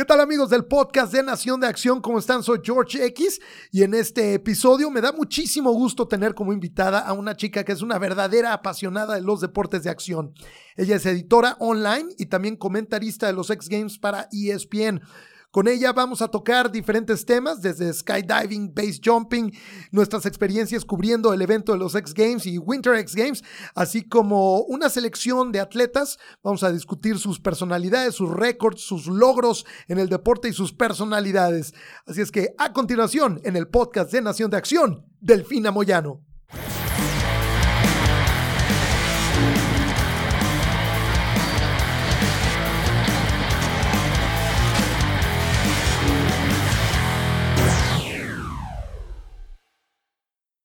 ¿Qué tal amigos del podcast de Nación de Acción? ¿Cómo están? Soy George X y en este episodio me da muchísimo gusto tener como invitada a una chica que es una verdadera apasionada de los deportes de acción. Ella es editora online y también comentarista de los X Games para ESPN. Con ella vamos a tocar diferentes temas, desde skydiving, base jumping, nuestras experiencias cubriendo el evento de los X Games y Winter X Games, así como una selección de atletas. Vamos a discutir sus personalidades, sus récords, sus logros en el deporte y sus personalidades. Así es que a continuación, en el podcast de Nación de Acción, Delfina Moyano.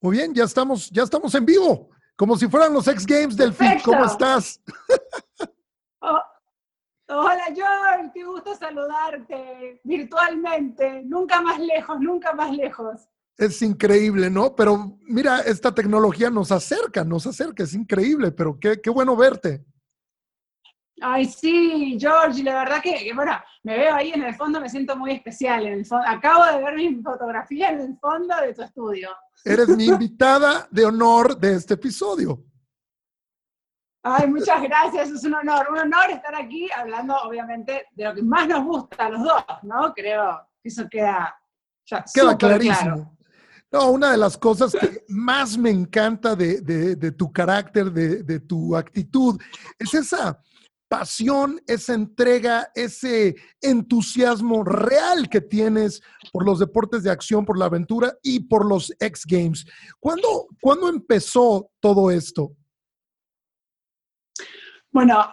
Muy bien, ya estamos, ya estamos en vivo, como si fueran los X Games del fin. ¿Cómo estás? Oh, hola, George, qué gusto saludarte virtualmente. Nunca más lejos, nunca más lejos. Es increíble, ¿no? Pero mira, esta tecnología nos acerca, nos acerca, es increíble, pero qué, qué bueno verte. Ay, sí, George, la verdad que, bueno, me veo ahí en el fondo, me siento muy especial. En el acabo de ver mi fotografía en el fondo de tu estudio. Eres mi invitada de honor de este episodio. Ay, muchas gracias, es un honor, un honor estar aquí hablando, obviamente, de lo que más nos gusta a los dos, ¿no? Creo que eso queda ya Queda clarísimo. No, una de las cosas que más me encanta de, de tu carácter, de, tu actitud, es esa esa entrega, ese entusiasmo real que tienes por los deportes de acción, por la aventura y por los X Games. ¿Cuándo, empezó todo esto? Bueno,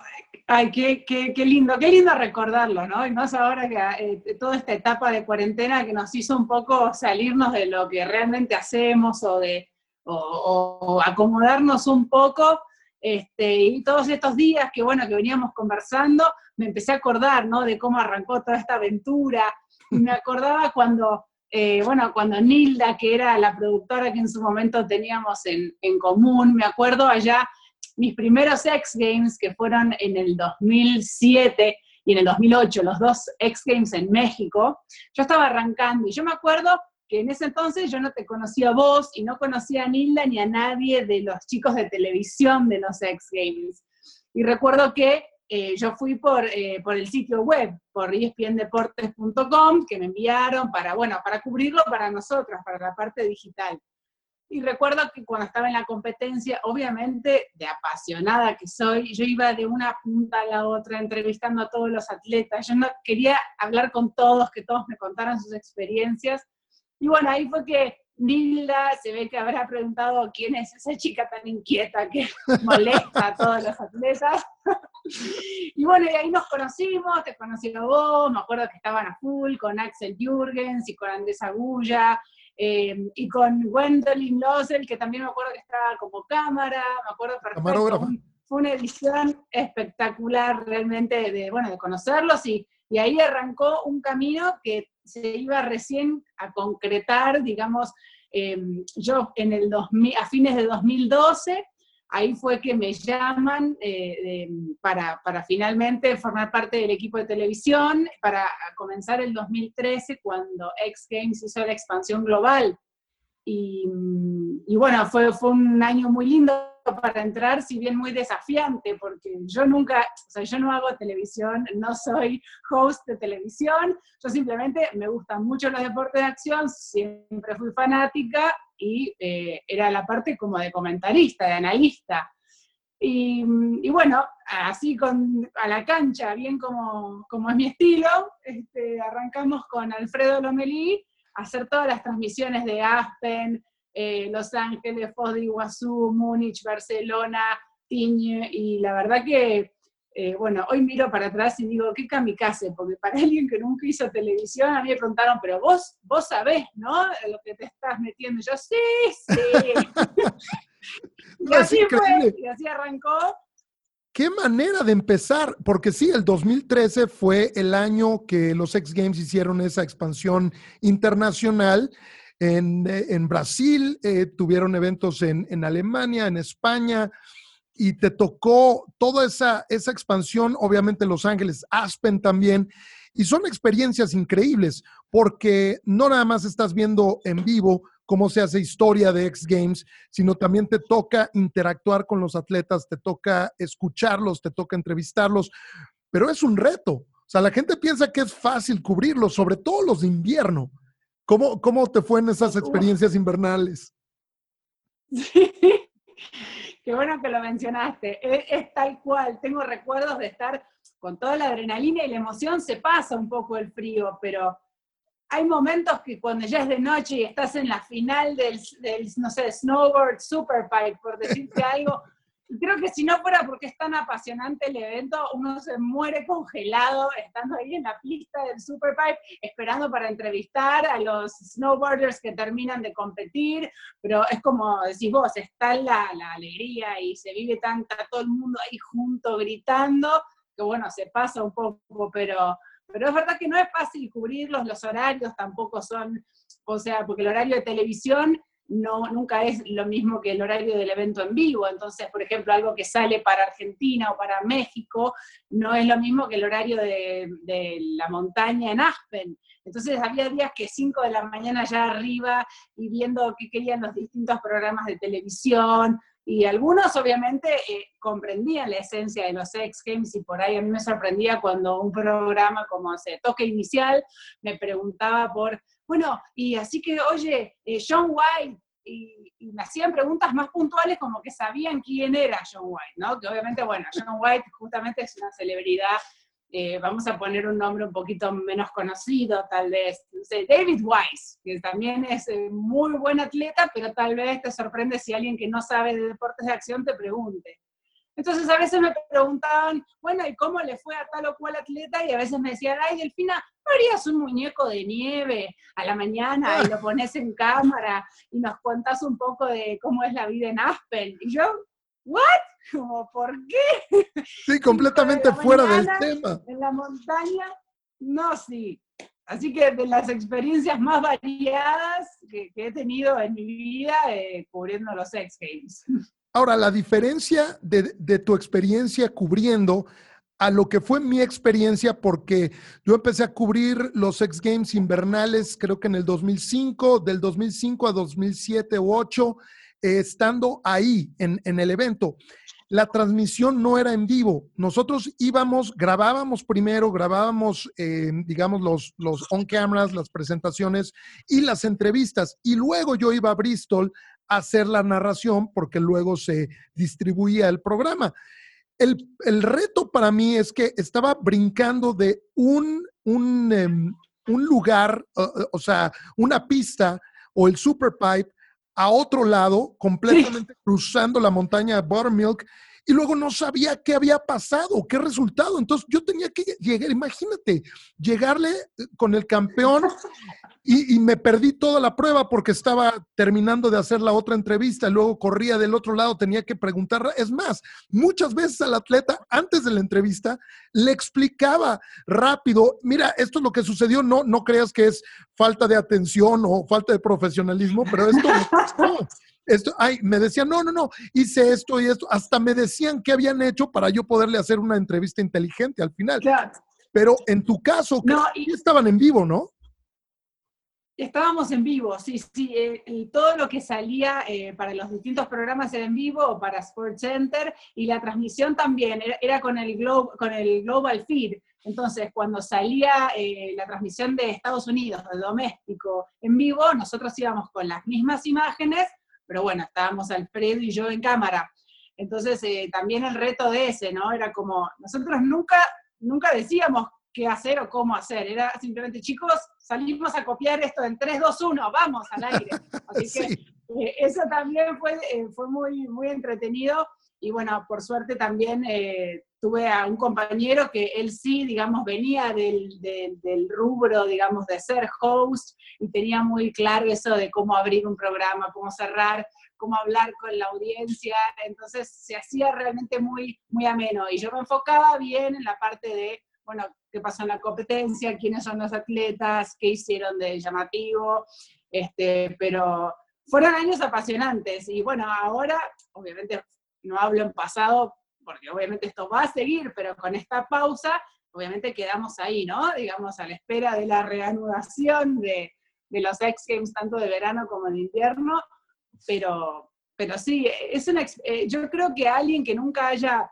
ay, qué, qué, lindo, qué lindo recordarlo, ¿no? Y más ahora que eh, toda esta etapa de cuarentena que nos hizo un poco salirnos de lo que realmente hacemos o de o acomodarnos un poco este, y todos estos días que, bueno, que veníamos conversando, me empecé a acordar, ¿no? De cómo arrancó toda esta aventura. Me acordaba cuando, eh, bueno, cuando Nilda, que era la productora que en su momento teníamos en, en común, me acuerdo allá mis primeros X Games, que fueron en el 2007 y en el 2008, los dos X Games en México, yo estaba arrancando y yo me acuerdo que en ese entonces yo no te conocía a vos y no conocía a Nilda ni a nadie de los chicos de televisión de los X Games. Y recuerdo que eh, yo fui por, eh, por el sitio web, por espndeportes.com, que me enviaron para, bueno, para cubrirlo para nosotros, para la parte digital. Y recuerdo que cuando estaba en la competencia, obviamente de apasionada que soy, yo iba de una punta a la otra entrevistando a todos los atletas. Yo no quería hablar con todos, que todos me contaran sus experiencias. Y bueno, ahí fue que Nilda se ve que habrá preguntado quién es esa chica tan inquieta que molesta a todos los atletas. y bueno, y ahí nos conocimos, te conocí a vos, me acuerdo que estaban a full con Axel Jürgens y con Andrés Agulla, eh, y con Gwendolyn Losel, que también me acuerdo que estaba como cámara, me acuerdo perfecto. Fue una edición espectacular realmente de, bueno, de conocerlos y, y ahí arrancó un camino que se iba recién a concretar, digamos, em, yo en el 2000, a fines de 2012, ahí fue que me llaman eh, para, para, finalmente formar parte del equipo de televisión, para comenzar el 2013 cuando X Games hizo la expansión global. Y, y bueno, fue, fue un año muy lindo para entrar, si bien muy desafiante, porque yo nunca, o sea, yo no hago televisión, no soy host de televisión, yo simplemente me gustan mucho los deportes de acción, siempre fui fanática y eh, era la parte como de comentarista, de analista. Y, bueno, así con, a la cancha, bien como, como es mi estilo, este, arrancamos con Alfredo Lomelí a hacer todas las transmisiones de Aspen, eh, Los Ángeles, Foz de Iguazú, Múnich, Barcelona, Tiñe, y la verdad que, eh, bueno, hoy miro para atrás y digo, qué kamikaze, porque para alguien que nunca hizo televisión, a mí me preguntaron, pero vos, vos sabés, ¿no? Lo que te estás metiendo. yo, sí, sí. y así fue, y así arrancó. Qué manera de empezar, porque sí, el 2013 fue el año que los X Games hicieron esa expansión internacional eh, en, Brasil, eh, tuvieron eventos en, Alemania, en España, y te tocó toda esa, esa expansión, obviamente en Los Ángeles, Aspen también. Y son experiencias increíbles porque no nada más estás viendo en vivo cómo se hace historia de X Games, sino también te toca interactuar con los atletas, te toca escucharlos, te toca entrevistarlos, pero es un reto. O sea, la gente piensa que es fácil cubrirlos, sobre todo los de invierno. ¿Cómo, cómo te fue en esas experiencias invernales? Sí. Qué bueno que lo mencionaste. Es, tal cual. Tengo recuerdos de estar con toda la adrenalina y la emoción, se pasa un poco el frío, pero hay momentos que cuando ya es de noche y estás en la final del, del no sé, snowboard superpipe, por decirte algo, creo que si no fuera porque es tan apasionante el evento, uno se muere congelado estando ahí en la pista del Superpipe, esperando para entrevistar a los snowboarders que terminan de competir, pero es como decís vos, está la, la alegría y se vive tanta, todo el mundo ahí junto gritando, que bueno, se pasa un poco, pero, pero es verdad que no es fácil cubrirlos, los horarios tampoco son, o sea, porque el horario de televisión no, nunca es lo mismo que el horario del evento en vivo. Entonces, por ejemplo, algo que sale para Argentina o para México no es lo mismo que el horario de, la montaña en Aspen. Entonces, había días que 5 de la mañana ya arriba y viendo qué querían los distintos programas de televisión. Y algunos obviamente eh, comprendían la esencia de los X Games y por ahí a mí me sorprendía cuando un programa como se Toque Inicial me preguntaba por bueno, y así que, oye, eh, John White, y, me hacían preguntas más puntuales como que sabían quién era John White, ¿no? Que obviamente, bueno, John White justamente es una celebridad, eh, vamos a poner un nombre un poquito menos conocido, tal vez, no sé, David Wise, que también es eh, muy buen atleta, pero tal vez te sorprende si alguien que no sabe de deportes de acción te pregunte. Entonces a veces me preguntaban, bueno, ¿y cómo le fue a tal o cual atleta? Y a veces me decían, ay, Delfina, ¿no harías un muñeco de nieve a la mañana y lo pones en cámara y nos cuentas un poco de cómo es la vida en Aspen? Y yo, ¿what? Como, ¿por qué? Sí, completamente fuera del tema. En la montaña, no, sí. Así que de las experiencias más variadas que, he tenido en mi vida eh, cubriendo los X Games. Ahora, la diferencia de, tu experiencia cubriendo a lo que fue mi experiencia, porque yo empecé a cubrir los X Games invernales, creo que en el 2005, del 2005 a 2007 u 2008, estando ahí en, el evento. La transmisión no era en vivo. Nosotros íbamos, grabábamos primero, grabábamos, eh, digamos, los, los on cameras, las presentaciones y las entrevistas. Y luego yo iba a Bristol hacer la narración porque luego se distribuía el programa. El, reto para mí es que estaba brincando de un, un, em, lugar, o, sea, una pista o el super pipe a otro lado, completamente cruzando la montaña de Buttermilk, y luego no sabía qué había pasado, qué resultado. Entonces yo tenía que llegar, imagínate, llegarle eh, con el campeón y, me perdí toda la prueba porque estaba terminando de hacer la otra entrevista, luego corría del otro lado, tenía que preguntar. Es más, muchas veces al atleta, antes de la entrevista, le explicaba rápido, mira, esto es lo que sucedió, no, no creas que es falta de atención o falta de profesionalismo, pero esto Esto, ay, me decían, no, no, no, hice esto y esto, hasta me decían qué habían hecho para yo poderle hacer una entrevista inteligente al final. Pero en tu caso, no, estaban en vivo, ¿no? Estábamos en vivo, sí, sí. Eh, todo lo que salía eh, para los distintos programas era en vivo o para Sports Center y la transmisión también era, con, el con el Global Feed. Entonces, cuando salía eh, la transmisión de Estados Unidos, de doméstico, en vivo, nosotros íbamos con las mismas imágenes, pero bueno, estábamos Alfredo y yo en cámara. Entonces, también el reto de ese, ¿no? Era como, nosotros nunca, nunca decíamos qué hacer o cómo hacer. Era simplemente, chicos, salimos a copiar esto en 3, 2, 1, vamos al aire. Así que eh, eso también fue, eh, fue muy, muy entretenido. Y bueno, por suerte también eh, tuve a un compañero que él sí, digamos, venía del, del, rubro, digamos, de ser host y tenía muy claro eso de cómo abrir un programa, cómo cerrar, cómo hablar con la audiencia. Entonces se hacía realmente muy, muy ameno. Y yo me enfocaba bien en la parte de bueno, qué pasó en la competencia, quiénes son los atletas, qué hicieron de llamativo, este, pero fueron años apasionantes y bueno, ahora obviamente no hablo en pasado porque obviamente esto va a seguir, pero con esta pausa obviamente quedamos ahí, ¿no? Digamos, a la espera de la reanudación de, los X Games, tanto de verano como de invierno, pero, pero sí, es una, eh, yo creo que alguien que nunca haya,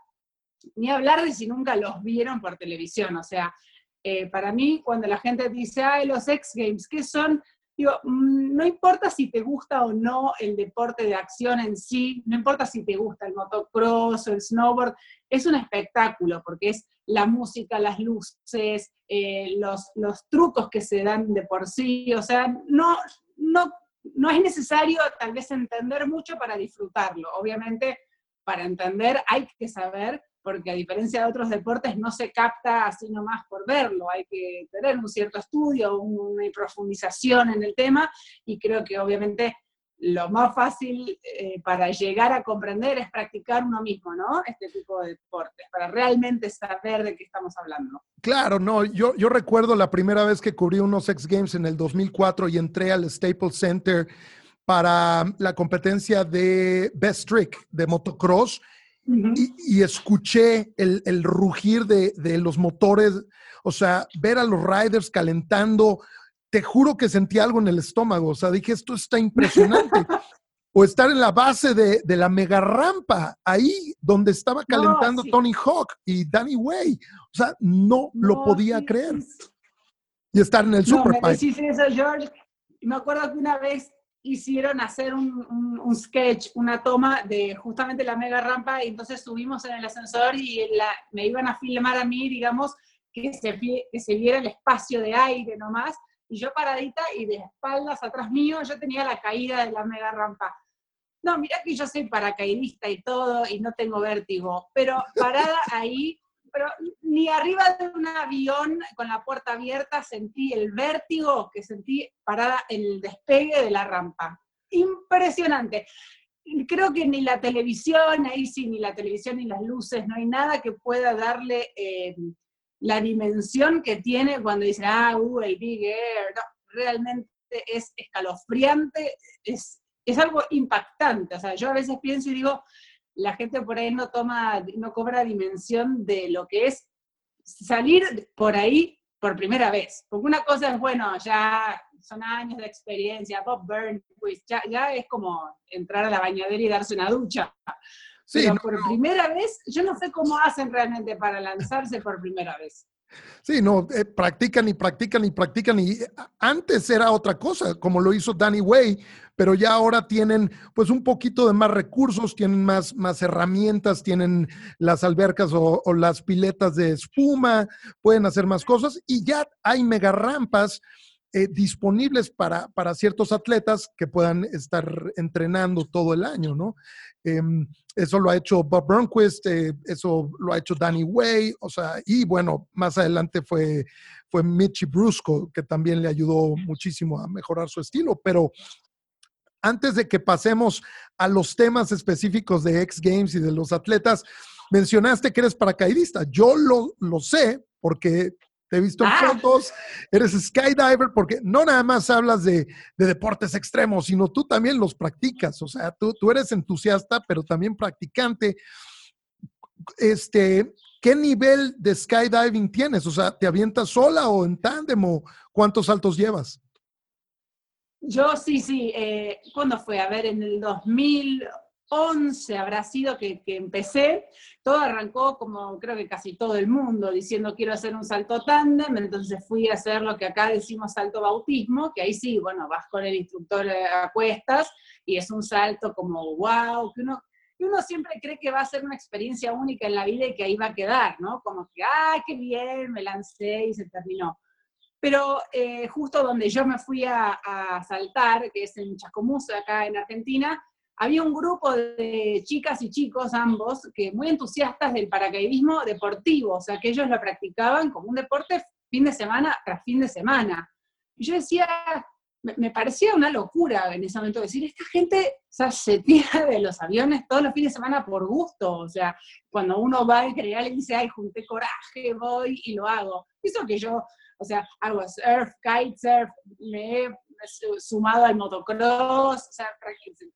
ni hablar de si nunca los vieron por televisión, o sea, eh, para mí, cuando la gente dice, ay, los X Games, ¿qué son? Digo, mm, no importa si te gusta o no el deporte de acción en sí, no importa si te gusta el motocross o el snowboard, es un espectáculo porque es la música, las luces, eh, los, los trucos que se dan de por sí, o sea, no, no, no es necesario tal vez entender mucho para disfrutarlo. Obviamente, para entender hay que saber porque a diferencia de otros deportes no se capta así nomás por verlo, hay que tener un cierto estudio, una profundización en el tema, y creo que obviamente lo más fácil eh, para llegar a comprender es practicar uno mismo, ¿no? Este tipo de deportes, para realmente saber de qué estamos hablando. Claro, no, yo, yo recuerdo la primera vez que cubrí unos X Games en el 2004 y entré al Staples Center para la competencia de Best Trick de motocross y, escuché el, rugir de, los motores, o sea, ver a los riders calentando, te juro que sentí algo en el estómago, o sea, dije, esto está impresionante. o estar en la base de, la mega rampa, ahí donde estaba calentando Tony Hawk y Danny Way. O sea, no, lo podía creer. Y estar en el no, Super me eso, George. Me acuerdo que una vez hicieron hacer un, sketch, una toma de justamente la mega rampa, y entonces subimos en el ascensor y me iban a filmar a mí, digamos, que se, que se viera el espacio de aire nomás, y yo paradita y de espaldas atrás mío yo tenía la caída de la mega rampa. No, mira que yo soy paracaidista y todo, y no tengo vértigo, pero parada ahí pero ni arriba de un avión con la puerta abierta sentí el vértigo que sentí parada en el despegue de la rampa. Impresionante. Creo que ni la televisión, ahí sí, ni la televisión ni las luces, no hay nada que pueda darle eh, la dimensión que tiene cuando dicen, ah, uh, el Big Air. realmente es escalofriante, es, es algo impactante. O sea, yo a veces pienso y digo, la gente por ahí no toma, no cobra dimensión de lo que es salir por ahí por primera vez. Porque una cosa es, bueno, ya son años de experiencia, Bob Burns, pues ya, ya es como entrar a la bañadera y darse una ducha. Sí, Pero por primera vez, yo no sé cómo hacen realmente para lanzarse por primera vez. Sí, no, eh, practican y practican y practican y eh, antes era otra cosa, como lo hizo Danny Way, pero ya ahora tienen pues un poquito de más recursos, tienen más, más herramientas, tienen las albercas o, las piletas de espuma, pueden hacer más cosas y ya hay mega rampas eh, disponibles para, para, ciertos atletas que puedan estar entrenando todo el año, ¿no? Em, eso lo ha hecho Bob Burnquist, eh, eso lo ha hecho Danny Way, o sea, y bueno, más adelante fue, fue Mitchy Brusco, que también le ayudó muchísimo a mejorar su estilo, pero antes de que pasemos a los temas específicos de X Games y de los atletas, mencionaste que eres paracaidista. Yo lo, lo sé porque te he visto en ah. fotos, eres skydiver, porque no nada más hablas de, deportes extremos, sino tú también los practicas. O sea, tú, tú eres entusiasta, pero también practicante. Este, ¿Qué nivel de skydiving tienes? O sea, ¿te avientas sola o en tándem o cuántos saltos llevas? Yo sí, sí. Eh, ¿Cuándo fue? A ver, en el 2000, 11 habrá sido que, empecé, todo arrancó como creo que casi todo el mundo, diciendo quiero hacer un salto tándem, entonces fui a hacer lo que acá decimos salto bautismo, que ahí sí, bueno, vas con el instructor a cuestas y es un salto como wow, que uno, uno siempre cree que va a ser una experiencia única en la vida y que ahí va a quedar, ¿no? Como que, ¡ay, qué bien! Me lancé y se terminó. Pero eh, justo donde yo me fui a, a saltar, que es en Chascomús, acá en Argentina, había un grupo de chicas y chicos, ambos, que muy entusiastas del paracaidismo deportivo, o sea, que ellos lo practicaban como un deporte fin de semana tras fin de semana. Y yo decía, me, parecía una locura en ese momento decir, esta gente se tira de los aviones todos los fines de semana por gusto, o sea, cuando uno va al crear y dice, ay, junté coraje, voy y lo hago. Eso que yo, o sea, hago surf, kitesurf, me he sumado al motocross, o sea,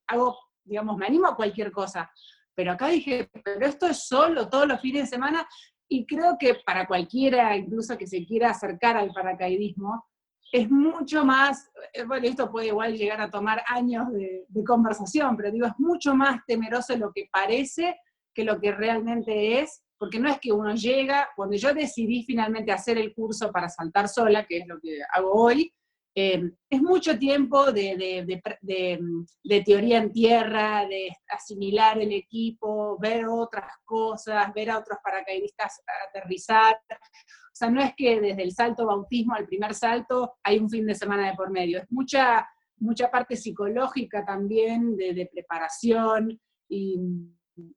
hago digamos, me animo a cualquier cosa. Pero acá dije, pero esto es solo todos los fines de semana. Y creo que para cualquiera, incluso que se quiera acercar al paracaidismo, es mucho más, eh, bueno, esto puede igual llegar a tomar años de, conversación, pero digo, es mucho más temeroso lo que parece que lo que realmente es, porque no es que uno llega, cuando yo decidí finalmente hacer el curso para saltar sola, que es lo que hago hoy, eh, es mucho tiempo de, de, teoría en tierra, de asimilar el equipo, ver otras cosas, ver a otros paracaidistas aterrizar. O sea, no es que desde el salto bautismo al primer salto hay un fin de semana de por medio, es mucha, mucha parte psicológica también de, preparación. Y,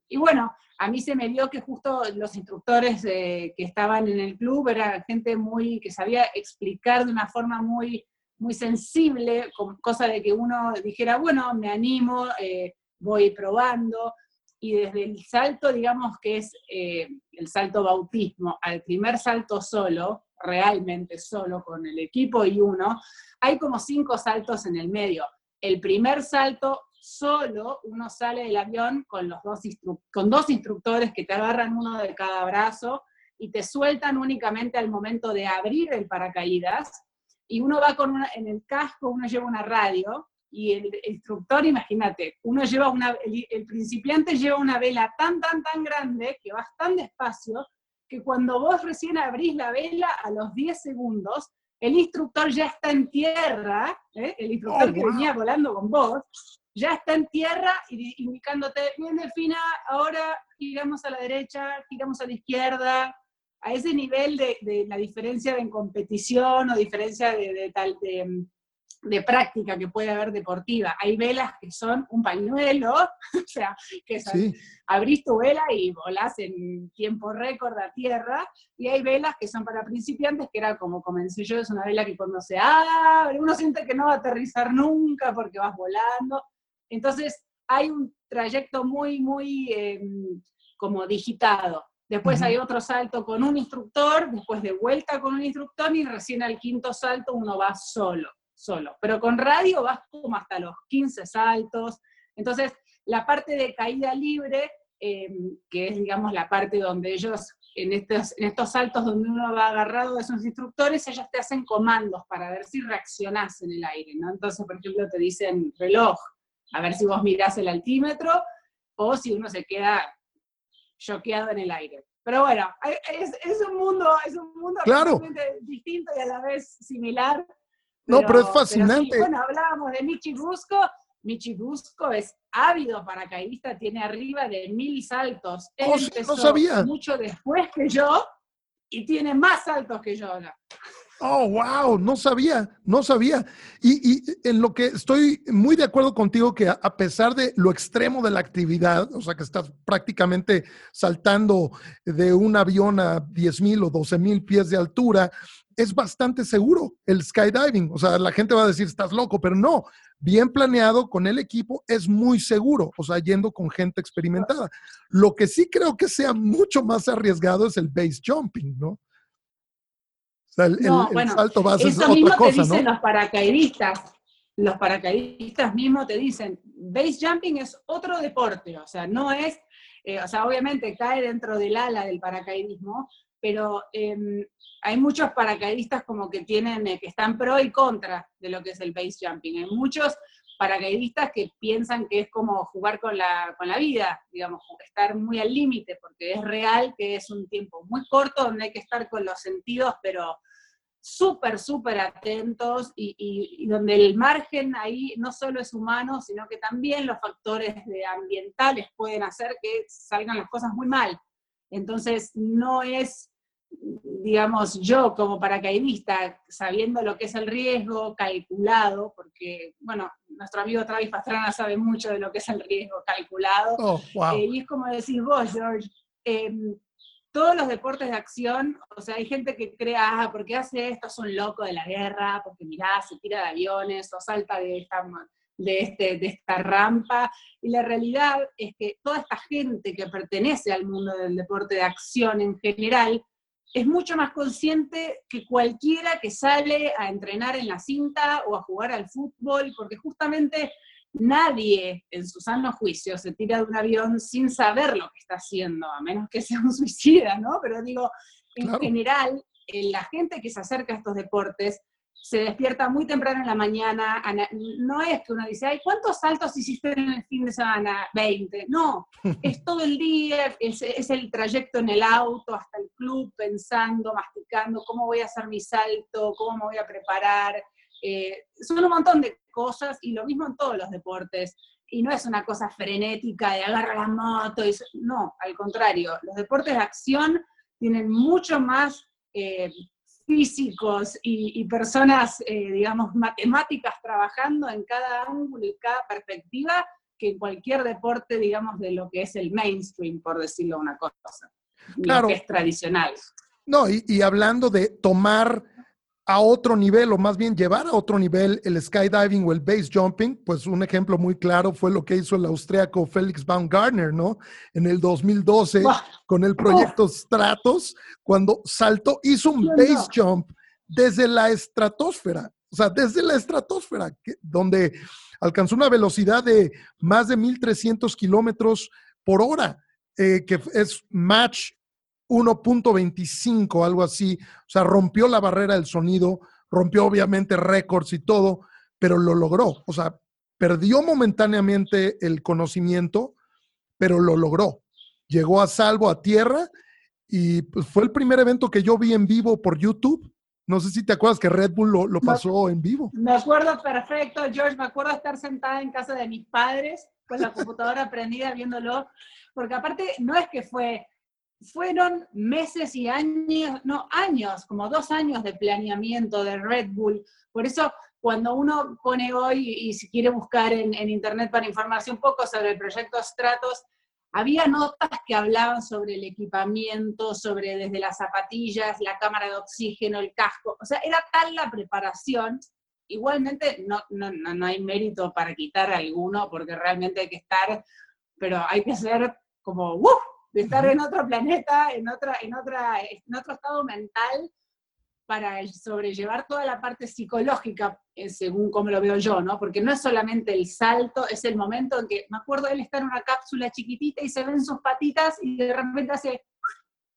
y, bueno, a mí se me dio que justo los instructores eh, que estaban en el club eran gente muy que sabía explicar de una forma muy, muy sensible, cosa de que uno dijera, bueno, me animo, eh, voy probando y desde el salto, digamos que es eh, el salto bautismo, al primer salto solo, realmente solo con el equipo y uno, hay como cinco saltos en el medio. El primer salto solo, uno sale del avión con, los dos, con dos instructores que te agarran uno de cada brazo y te sueltan únicamente al momento de abrir el paracaídas y uno va con una, en el casco, uno lleva una radio y el instructor, imagínate, uno lleva una, el, principiante lleva una vela tan, tan, tan grande que vas tan despacio que cuando vos recién abrís la vela a los 10 segundos, el instructor ya está en tierra, ¿eh? el instructor oh, que venía volando con vos, ya está en tierra indicándote, bien Delfina, ahora giramos a la derecha, giramos a la izquierda, a ese nivel de, de la diferencia en competición o diferencia de, de tal, de, de práctica que puede haber deportiva. Hay velas que son un pañuelo, o sea, que abrís tu vela y volás en tiempo récord a tierra, y hay velas que son para principiantes, que era como comencé yo, es una vela que cuando se abre, uno siente que no va a aterrizar nunca porque vas volando. Entonces, hay un trayecto muy, muy em, como digitado. Después hay otro salto con un instructor, después de vuelta con un instructor y recién al quinto salto uno va solo solo. Pero con radio vas como hasta los 15 saltos. Entonces, la parte de caída libre, em, que es, digamos, la parte donde ellos, en estos, en estos saltos donde uno va agarrado de esos instructores, ellos te hacen comandos para ver si reaccionás en el aire, ¿no? Entonces, por ejemplo, te dicen reloj, a ver si vos mirás el altímetro, o si uno se queda choqueado en el aire. Pero bueno, es, un mundo, es un mundo distinto y a la vez similar, no, pero es fascinante. bueno, hablábamos de Michi Busco. Michi Busco es ávido paracaidista, tiene arriba de mil saltos. Él oh, no sabía. mucho después que yo y tiene más saltos que yo ahora. Oh, wow, no sabía, no sabía. Y, en lo que estoy muy de acuerdo contigo que a, pesar de lo extremo de la actividad, o sea que estás prácticamente saltando de un avión a 10 mil o 12 mil pies de altura, es bastante seguro el skydiving. O sea, la gente va a decir, estás loco, pero no, bien planeado con el equipo es muy seguro, o sea, yendo con gente experimentada. Lo que sí creo que sea mucho más arriesgado es el base jumping, ¿no? Sea, el, salto base es otra mismo te dicen los paracaidistas. Los paracaidistas mismos te dicen, base jumping es otro deporte, o sea, no es, eh, o sea, obviamente cae dentro del ala del paracaidismo, pero em, hay muchos paracaidistas como que tienen, eh, que están pro y contra de lo que es el base jumping. Hay muchos paracaidistas que piensan que es como jugar con la, con la vida, digamos, estar muy al límite, porque es real que es un tiempo muy corto donde hay que estar con los sentidos, pero súper, súper atentos y, y, donde el margen ahí no solo es humano, sino que también los factores de ambientales pueden hacer que salgan las cosas muy mal. Entonces, no es, digamos, yo como paracaidista, sabiendo lo que es el riesgo calculado, porque, bueno, nuestro amigo Travis Pastrana sabe mucho de lo que es el riesgo calculado, oh, eh, y es como decís vos, George, em, todos los deportes de acción, o sea, hay gente que cree, ah, ¿por qué hace esto? Es un loco de la guerra, porque mirá, se tira de aviones o salta de esta de, este, de esta rampa. Y la realidad es que toda esta gente que pertenece al mundo del deporte de acción en general, es mucho más consciente que cualquiera que sale a entrenar en la cinta o a jugar al fútbol, porque justamente nadie en su sano juicio se tira de un avión sin saber lo que está haciendo, a menos que sea un suicida, ¿no? Pero digo, en general, eh, la gente que se acerca a estos deportes se despierta muy temprano en la mañana, no es que uno dice, ay, ¿cuántos saltos hiciste en el fin de semana? 20. No, es todo el día, es, es, el trayecto en el auto hasta el club, pensando, masticando, cómo voy a hacer mi salto, cómo me voy a preparar. Eh, son un montón de cosas y lo mismo en todos los deportes. Y no es una cosa frenética de agarrar la moto, y, no, al contrario, los deportes de acción tienen mucho más eh, físicos y, personas, eh, digamos, matemáticas trabajando en cada ángulo y cada perspectiva que en cualquier deporte, digamos, de lo que es el mainstream, por decirlo una cosa, claro. lo que es tradicional. No, y, y hablando de tomar a otro nivel, o más bien llevar a otro nivel el skydiving o el base jumping, pues un ejemplo muy claro fue lo que hizo el austriaco Felix Baumgartner, ¿no? En el 2012, con el proyecto Stratos, cuando saltó, hizo un base jump desde la estratosfera, o sea, desde la estratosfera, donde alcanzó una velocidad de más de 1.300 kilómetros por hora, eh, que es match 1.25, algo así. O sea, rompió la barrera del sonido, rompió obviamente récords y todo, pero lo logró. O sea, perdió momentáneamente el conocimiento, pero lo logró. Llegó a salvo a tierra y pues, fue el primer evento que yo vi en vivo por YouTube. No sé si te acuerdas que Red Bull lo, lo pasó en vivo. Me acuerdo perfecto, George. Me acuerdo estar sentada en casa de mis padres con la computadora prendida viéndolo, porque aparte no es que fue fueron meses y años, no, años, como dos años de planeamiento de Red Bull. Por eso, cuando uno pone hoy y si quiere buscar en, internet para informarse un poco sobre el proyecto Stratos, había notas que hablaban sobre el equipamiento, sobre desde las zapatillas, la cámara de oxígeno, el casco. O sea, era tal la preparación. Igualmente, no, no, no hay mérito para quitar alguno, porque realmente hay que estar, pero hay que ser como, ¡uh! De estar en otro planeta, en, otra, en, otra, en otro estado mental, para sobrellevar toda la parte psicológica, eh, según como lo veo yo, ¿no? Porque no es solamente el salto, es el momento en que, me acuerdo, él está en una cápsula chiquitita y se ven sus patitas y de repente hace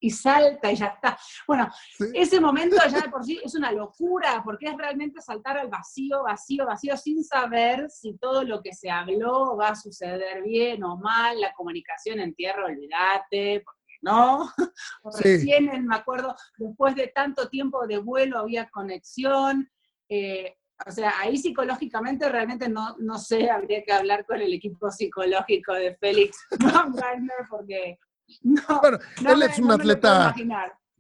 y salta y ya está. Bueno, ese momento ya de por sí es una locura, porque es realmente saltar al vacío, vacío, vacío, sin saber si todo lo que se habló va a suceder bien o mal, la comunicación en tierra, olvídate, porque no. Recién, me acuerdo, después de tanto tiempo de vuelo había conexión. Eh, o sea, ahí psicológicamente realmente no, no sé, habría que hablar con el equipo psicológico de Félix Baumgartner porque bueno, él es un atleta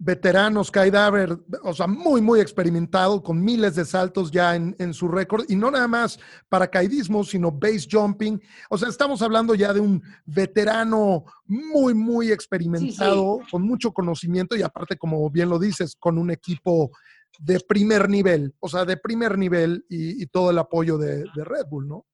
veterano, skydiver, o sea, muy, muy experimentado, con miles de saltos ya en, su récord, y no nada más paracaidismo, sino base jumping. O sea, estamos hablando ya de un veterano muy, muy experimentado, con mucho conocimiento y aparte, como bien lo dices, con un equipo de primer nivel, o sea, de primer nivel y, todo el apoyo de Red Bull, ¿no?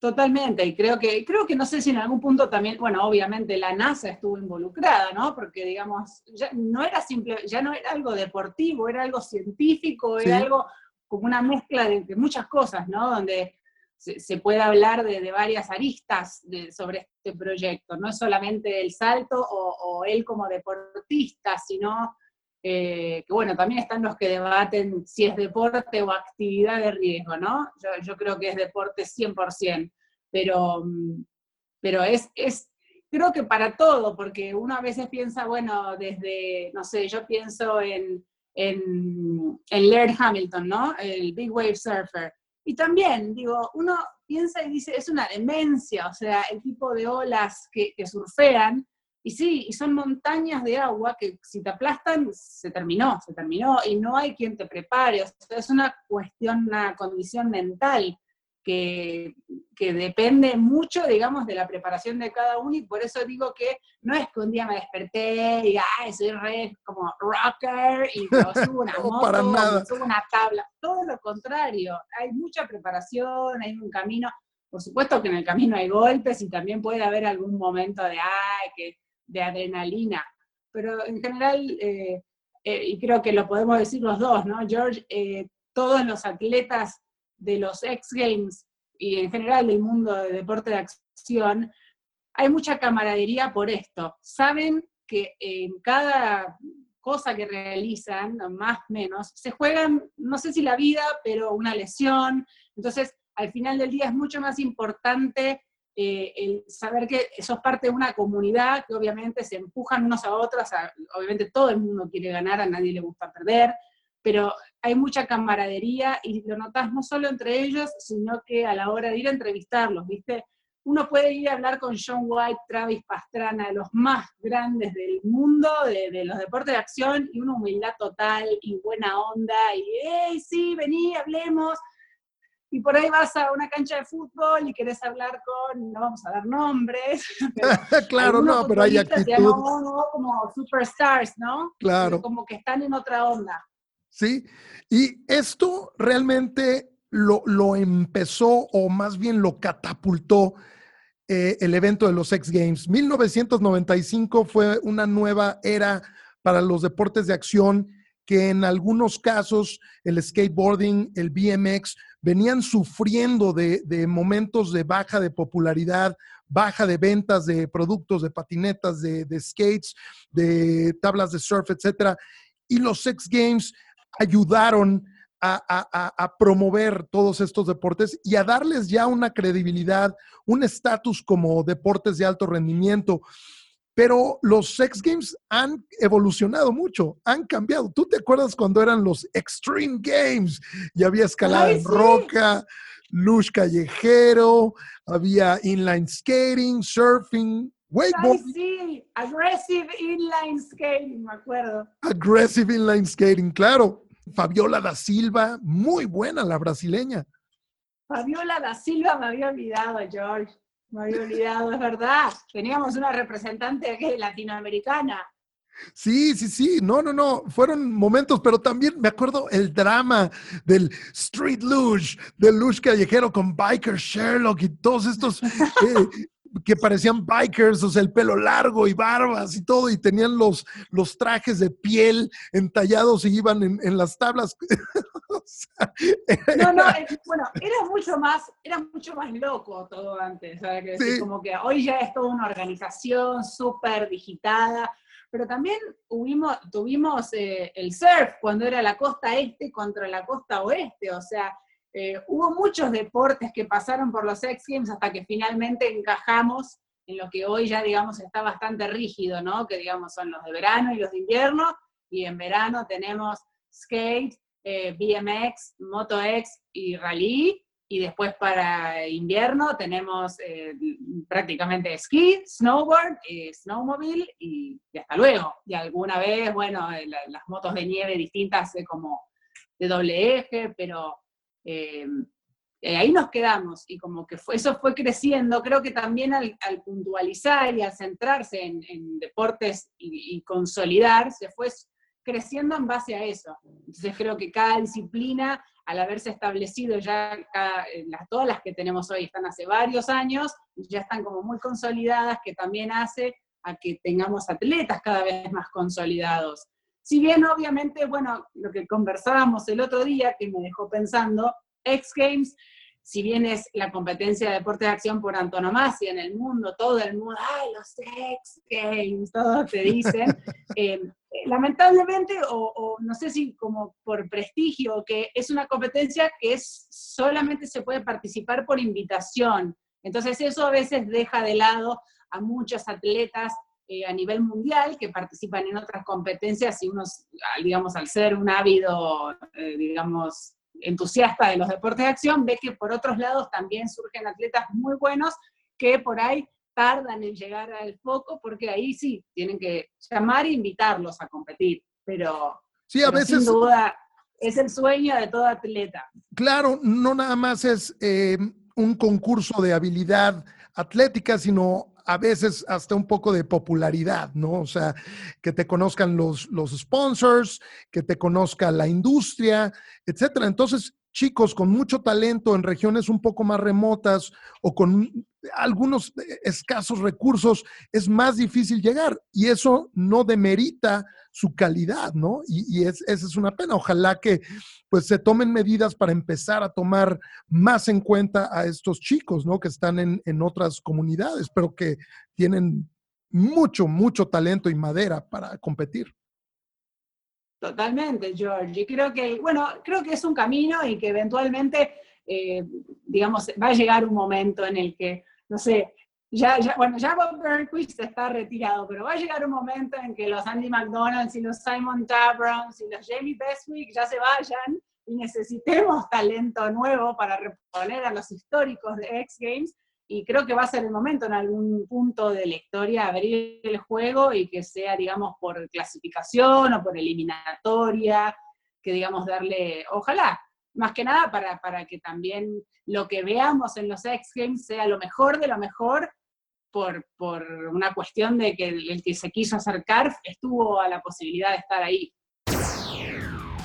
Totalmente, y creo que, creo que no sé si en algún punto también, bueno, obviamente la NASA estuvo involucrada, ¿no? Porque, digamos, ya no era simple, ya no era algo deportivo, era algo científico, era algo como una mezcla de, muchas cosas, ¿no? Donde se, puede hablar de, varias aristas sobre este proyecto, no es solamente el salto o, o él como deportista, sino eh, que bueno, también están los que debaten si es deporte o actividad de riesgo, ¿no? Yo, creo que es deporte 100%, pero, mm, pero es, es, creo que para todo, porque uno a veces piensa, bueno, desde, no sé, yo pienso en, en, en Laird Hamilton, ¿no? El Big Wave Surfer. Y también, digo, uno piensa y dice, es una demencia, o sea, el tipo de olas que, que surfean, y sí, y son montañas de agua que si te aplastan, se terminó, se terminó, y no hay quien te prepare. O sea, es una cuestión, una condición mental que, que, depende mucho, digamos, de la preparación de cada uno, y por eso digo que no es que un día me desperté y, ay, soy re como rocker, y subo una moto, subo una tabla. Todo lo contrario, hay mucha preparación, hay un camino. Por supuesto que en el camino hay golpes y también puede haber algún momento de, ay, que de adrenalina. Pero en general, eh, eh, y creo que lo podemos decir los dos, ¿no? George, eh, todos los atletas de los X Games y en general del mundo de deporte de acción, hay mucha camaradería por esto. Saben que en cada cosa que realizan, más o menos, se juegan, no sé si la vida, pero una lesión. Entonces, al final del día es mucho más importante eh, el saber que sos parte de una comunidad que obviamente se empujan unos a otros, obviamente todo el mundo quiere ganar, a nadie le gusta perder, pero hay mucha camaradería y lo notas no solo entre ellos, sino que a la hora de ir a entrevistarlos, ¿viste? Uno puede ir a hablar con John White, Travis Pastrana, los más grandes del mundo de, los deportes de acción, y una humildad total y buena onda, y hey, sí, vení, hablemos. Y por ahí vas a una cancha de fútbol y querés hablar con, no vamos a dar nombres. claro, no, pero hay actitud. como superstars, ¿no? Claro. Como que están en otra onda. Sí, y esto realmente lo, lo empezó o más bien lo catapultó eh, el evento de los X Games. 1995 fue una nueva era para los deportes de acción que en algunos casos el skateboarding, el BMX, venían sufriendo de, momentos de baja de popularidad, baja de ventas de productos, de patinetas, de, skates, de tablas de surf, etc. Y los X Games ayudaron a, promover todos estos deportes y a darles ya una credibilidad, un estatus como deportes de alto rendimiento. Pero los Sex Games han evolucionado mucho, han cambiado. ¿Tú te acuerdas cuando eran los Extreme Games? Y había escalada en roca, lush callejero, había inline skating, surfing, wakeboarding. sí, aggressive inline skating, me acuerdo. Aggressive inline skating, claro. Fabiola da Silva, muy buena la brasileña. Fabiola da Silva me había olvidado, George. Me había olvidado, es verdad. Teníamos una representante latinoamericana. Sí, sí, sí, no, no, no, fueron momentos, pero también me acuerdo el drama del Street Luge, del Luge callejero con Biker Sherlock y todos estos eh, que parecían bikers, o sea, el pelo largo y barbas y todo, y tenían los, los trajes de piel entallados y iban en, las tablas. no, no, bueno, era mucho más, era mucho más loco todo antes, ¿sabes? como que hoy ya es toda una organización súper digitada, pero también tuvimos, tuvimos eh, el surf cuando era la costa este contra la costa oeste, o sea, eh, hubo muchos deportes que pasaron por los X Games hasta que finalmente encajamos en lo que hoy ya, digamos, está bastante rígido, ¿no? Que, digamos, son los de verano y los de invierno, y en verano tenemos skate, eh, BMX, Moto X y rally, y después para invierno tenemos eh, prácticamente ski, snowboard, snowmobile y, hasta luego. Y alguna vez, bueno, las motos de nieve distintas como de doble eje, pero eh, eh, ahí nos quedamos y como que fue, eso fue creciendo, creo que también al, puntualizar y al centrarse en, deportes y, consolidar, se fue creciendo en base a eso. Entonces creo que cada disciplina, al haberse establecido ya, eh, las, todas las que tenemos hoy están hace varios años, ya están como muy consolidadas, que también hace a que tengamos atletas cada vez más consolidados. Si bien obviamente, bueno, lo que conversábamos el otro día, que me dejó pensando, X Games, si bien es la competencia de deporte de acción por antonomasia en el mundo, todo el mundo, ay, los X Games, todos te dicen, eh, lamentablemente, o, no sé si como por prestigio, que es una competencia que es, solamente se puede participar por invitación. Entonces eso a veces deja de lado a muchos atletas eh, a nivel mundial que participan en otras competencias y unos, digamos, al ser un ávido, eh, digamos, entusiasta de los deportes de acción, ve que por otros lados también surgen atletas muy buenos que por ahí tardan en llegar al foco porque ahí sí tienen que llamar e invitarlos a competir, pero, sí, a veces, sin duda es el sueño de todo atleta. Claro, no nada más es eh, un concurso de habilidad atlética, sino a veces hasta un poco de popularidad, ¿no? O sea, que te conozcan los, los sponsors, que te conozca la industria, etcétera. Entonces, chicos con mucho talento en regiones un poco más remotas o con algunos escasos recursos, es más difícil llegar y eso no demerita su calidad, ¿no? Y, esa es una pena. Ojalá que pues se tomen medidas para empezar a tomar más en cuenta a estos chicos, ¿no? Que están en, en otras comunidades, pero que tienen mucho, mucho talento y madera para competir. Totalmente, George. Y creo que, bueno, creo que es un camino y que eventualmente, eh, digamos, va a llegar un momento en el que, no sé, ya, ya, bueno, ya Bob Burnquist está retirado, pero va a llegar un momento en que los Andy McDonald's y los Simon Tabrons y los Jamie Bestwick ya se vayan y necesitemos talento nuevo para reponer a los históricos de X Games. Y creo que va a ser el momento en algún punto de la historia abrir el juego y que sea, digamos, por clasificación o por eliminatoria, que digamos darle, ojalá, más que nada para, para que también lo que veamos en los X Games sea lo mejor de lo mejor por, por una cuestión de que el, que se quiso acercar estuvo a la posibilidad de estar ahí.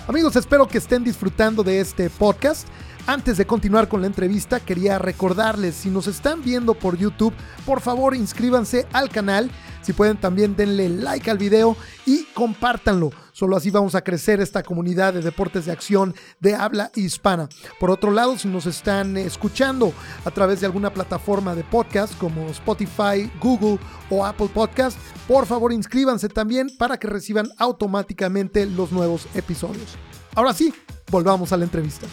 Amigos, espero que estén disfrutando de este podcast. Antes de continuar con la entrevista, quería recordarles, si nos están viendo por YouTube, por favor inscríbanse al canal. Si pueden también denle like al video y compártanlo. Solo así vamos a crecer esta comunidad de deportes de acción de habla hispana. Por otro lado, si nos están escuchando a través de alguna plataforma de podcast como Spotify, Google o Apple Podcast, por favor inscríbanse también para que reciban automáticamente los nuevos episodios. Ahora sí, volvamos a la entrevista.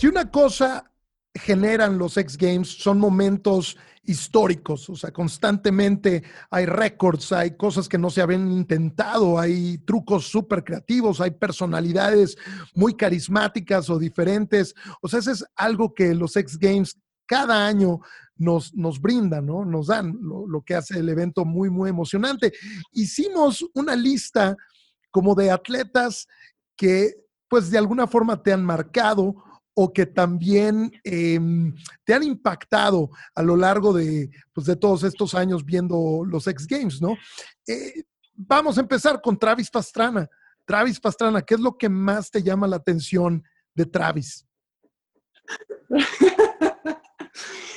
Si una cosa generan los X Games son momentos históricos, o sea, constantemente hay récords, hay cosas que no se habían intentado, hay trucos súper creativos, hay personalidades muy carismáticas o diferentes, o sea, eso es algo que los X Games cada año nos, nos brindan, ¿no? Nos dan lo, lo que hace el evento muy, muy emocionante. Hicimos una lista como de atletas que pues de alguna forma te han marcado o que también em, te han impactado a lo largo de, pues, de todos estos años viendo los X Games, ¿no? Eh, vamos a empezar con Travis Pastrana. Travis Pastrana, ¿qué es lo que más te llama la atención de Travis?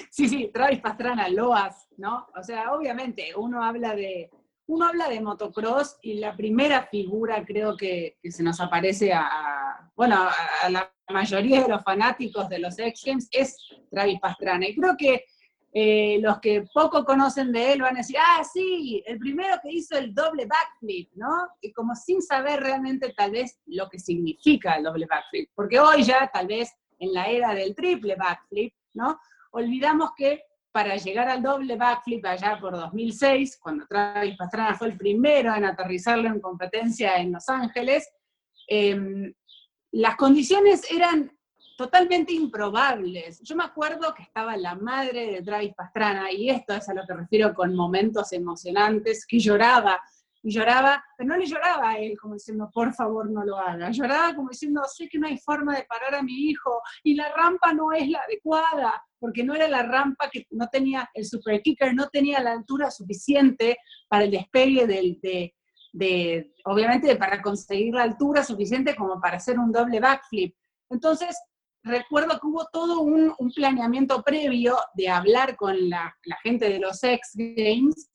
Sí, sí, Travis Pastrana, Loas, ¿no? O sea, obviamente uno habla de, uno habla de motocross y la primera figura creo que, se nos aparece a, bueno, a, la mayoría de los fanáticos de los X Games es Travis Pastrana. Y creo que eh, los que poco conocen de él van a decir, ah, sí, el primero que hizo el doble backflip, ¿no? Y como sin saber realmente tal vez lo que significa el doble backflip. Porque hoy ya, tal vez en la era del triple backflip, ¿no? Olvidamos que para llegar al doble backflip allá por 2006, cuando Travis Pastrana fue el primero en aterrizarlo en competencia en Los Ángeles, em, las condiciones eran totalmente improbables. Yo me acuerdo que estaba la madre de Travis Pastrana, y esto es a lo que refiero con momentos emocionantes, que lloraba y lloraba, pero no le lloraba a él como diciendo, por favor no lo haga, lloraba como diciendo, sé que no hay forma de parar a mi hijo y la rampa no es la adecuada, porque no era la rampa que no tenía, el super kicker no tenía la altura suficiente para el despegue del, de, de, obviamente para conseguir la altura suficiente como para hacer un doble backflip. Entonces, recuerdo que hubo todo un, planeamiento previo de hablar con la, gente de los X Games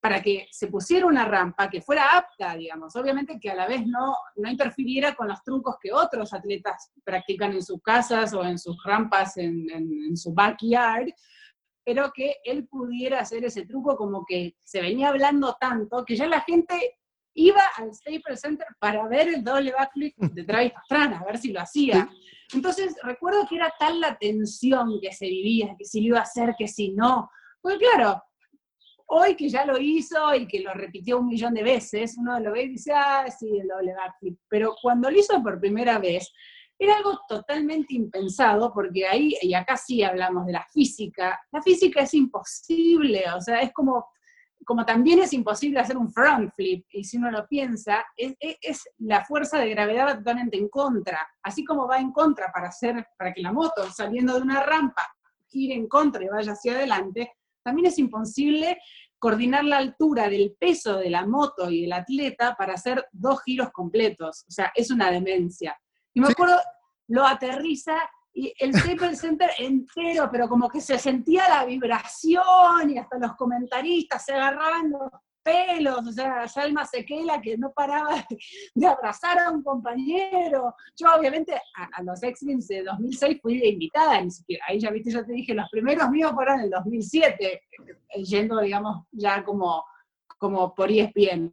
para que se pusiera una rampa que fuera apta, digamos, obviamente que a la vez no, no interfiriera con los trucos que otros atletas practican en sus casas o en sus rampas en, su backyard, pero que él pudiera hacer ese truco como que se venía hablando tanto que ya la gente iba al Staples Center para ver el doble backflip de Travis Pastrana, a ver si lo hacía. Entonces, recuerdo que era tal la tensión que se vivía, que si lo iba a hacer, que si no. Porque claro, Hoy que ya lo hizo y que lo repitió un millón de veces, uno lo ve y dice, ah, sí, el doble backflip. Pero cuando lo hizo por primera vez, era algo totalmente impensado, porque ahí, y acá sí hablamos de la física, la física es imposible, o sea, es como, como también es imposible hacer un front flip, y si uno lo piensa, es, es, la fuerza de gravedad va totalmente en contra, así como va en contra para hacer, para que la moto saliendo de una rampa gire en contra y vaya hacia adelante, también es imposible coordinar la altura del peso de la moto y del atleta para hacer dos giros completos. O sea, es una demencia. Y me acuerdo, lo aterriza y el Staples Center entero, pero como que se sentía la vibración y hasta los comentaristas se agarraban pelos, o sea, Salma Sequela que no paraba de abrazar a un compañero. Yo obviamente a, los X de 2006 fui de invitada, ni siquiera, ahí ya viste, yo te dije, los primeros míos fueron en el 2007, eh, yendo, digamos, ya como, como por ESPN.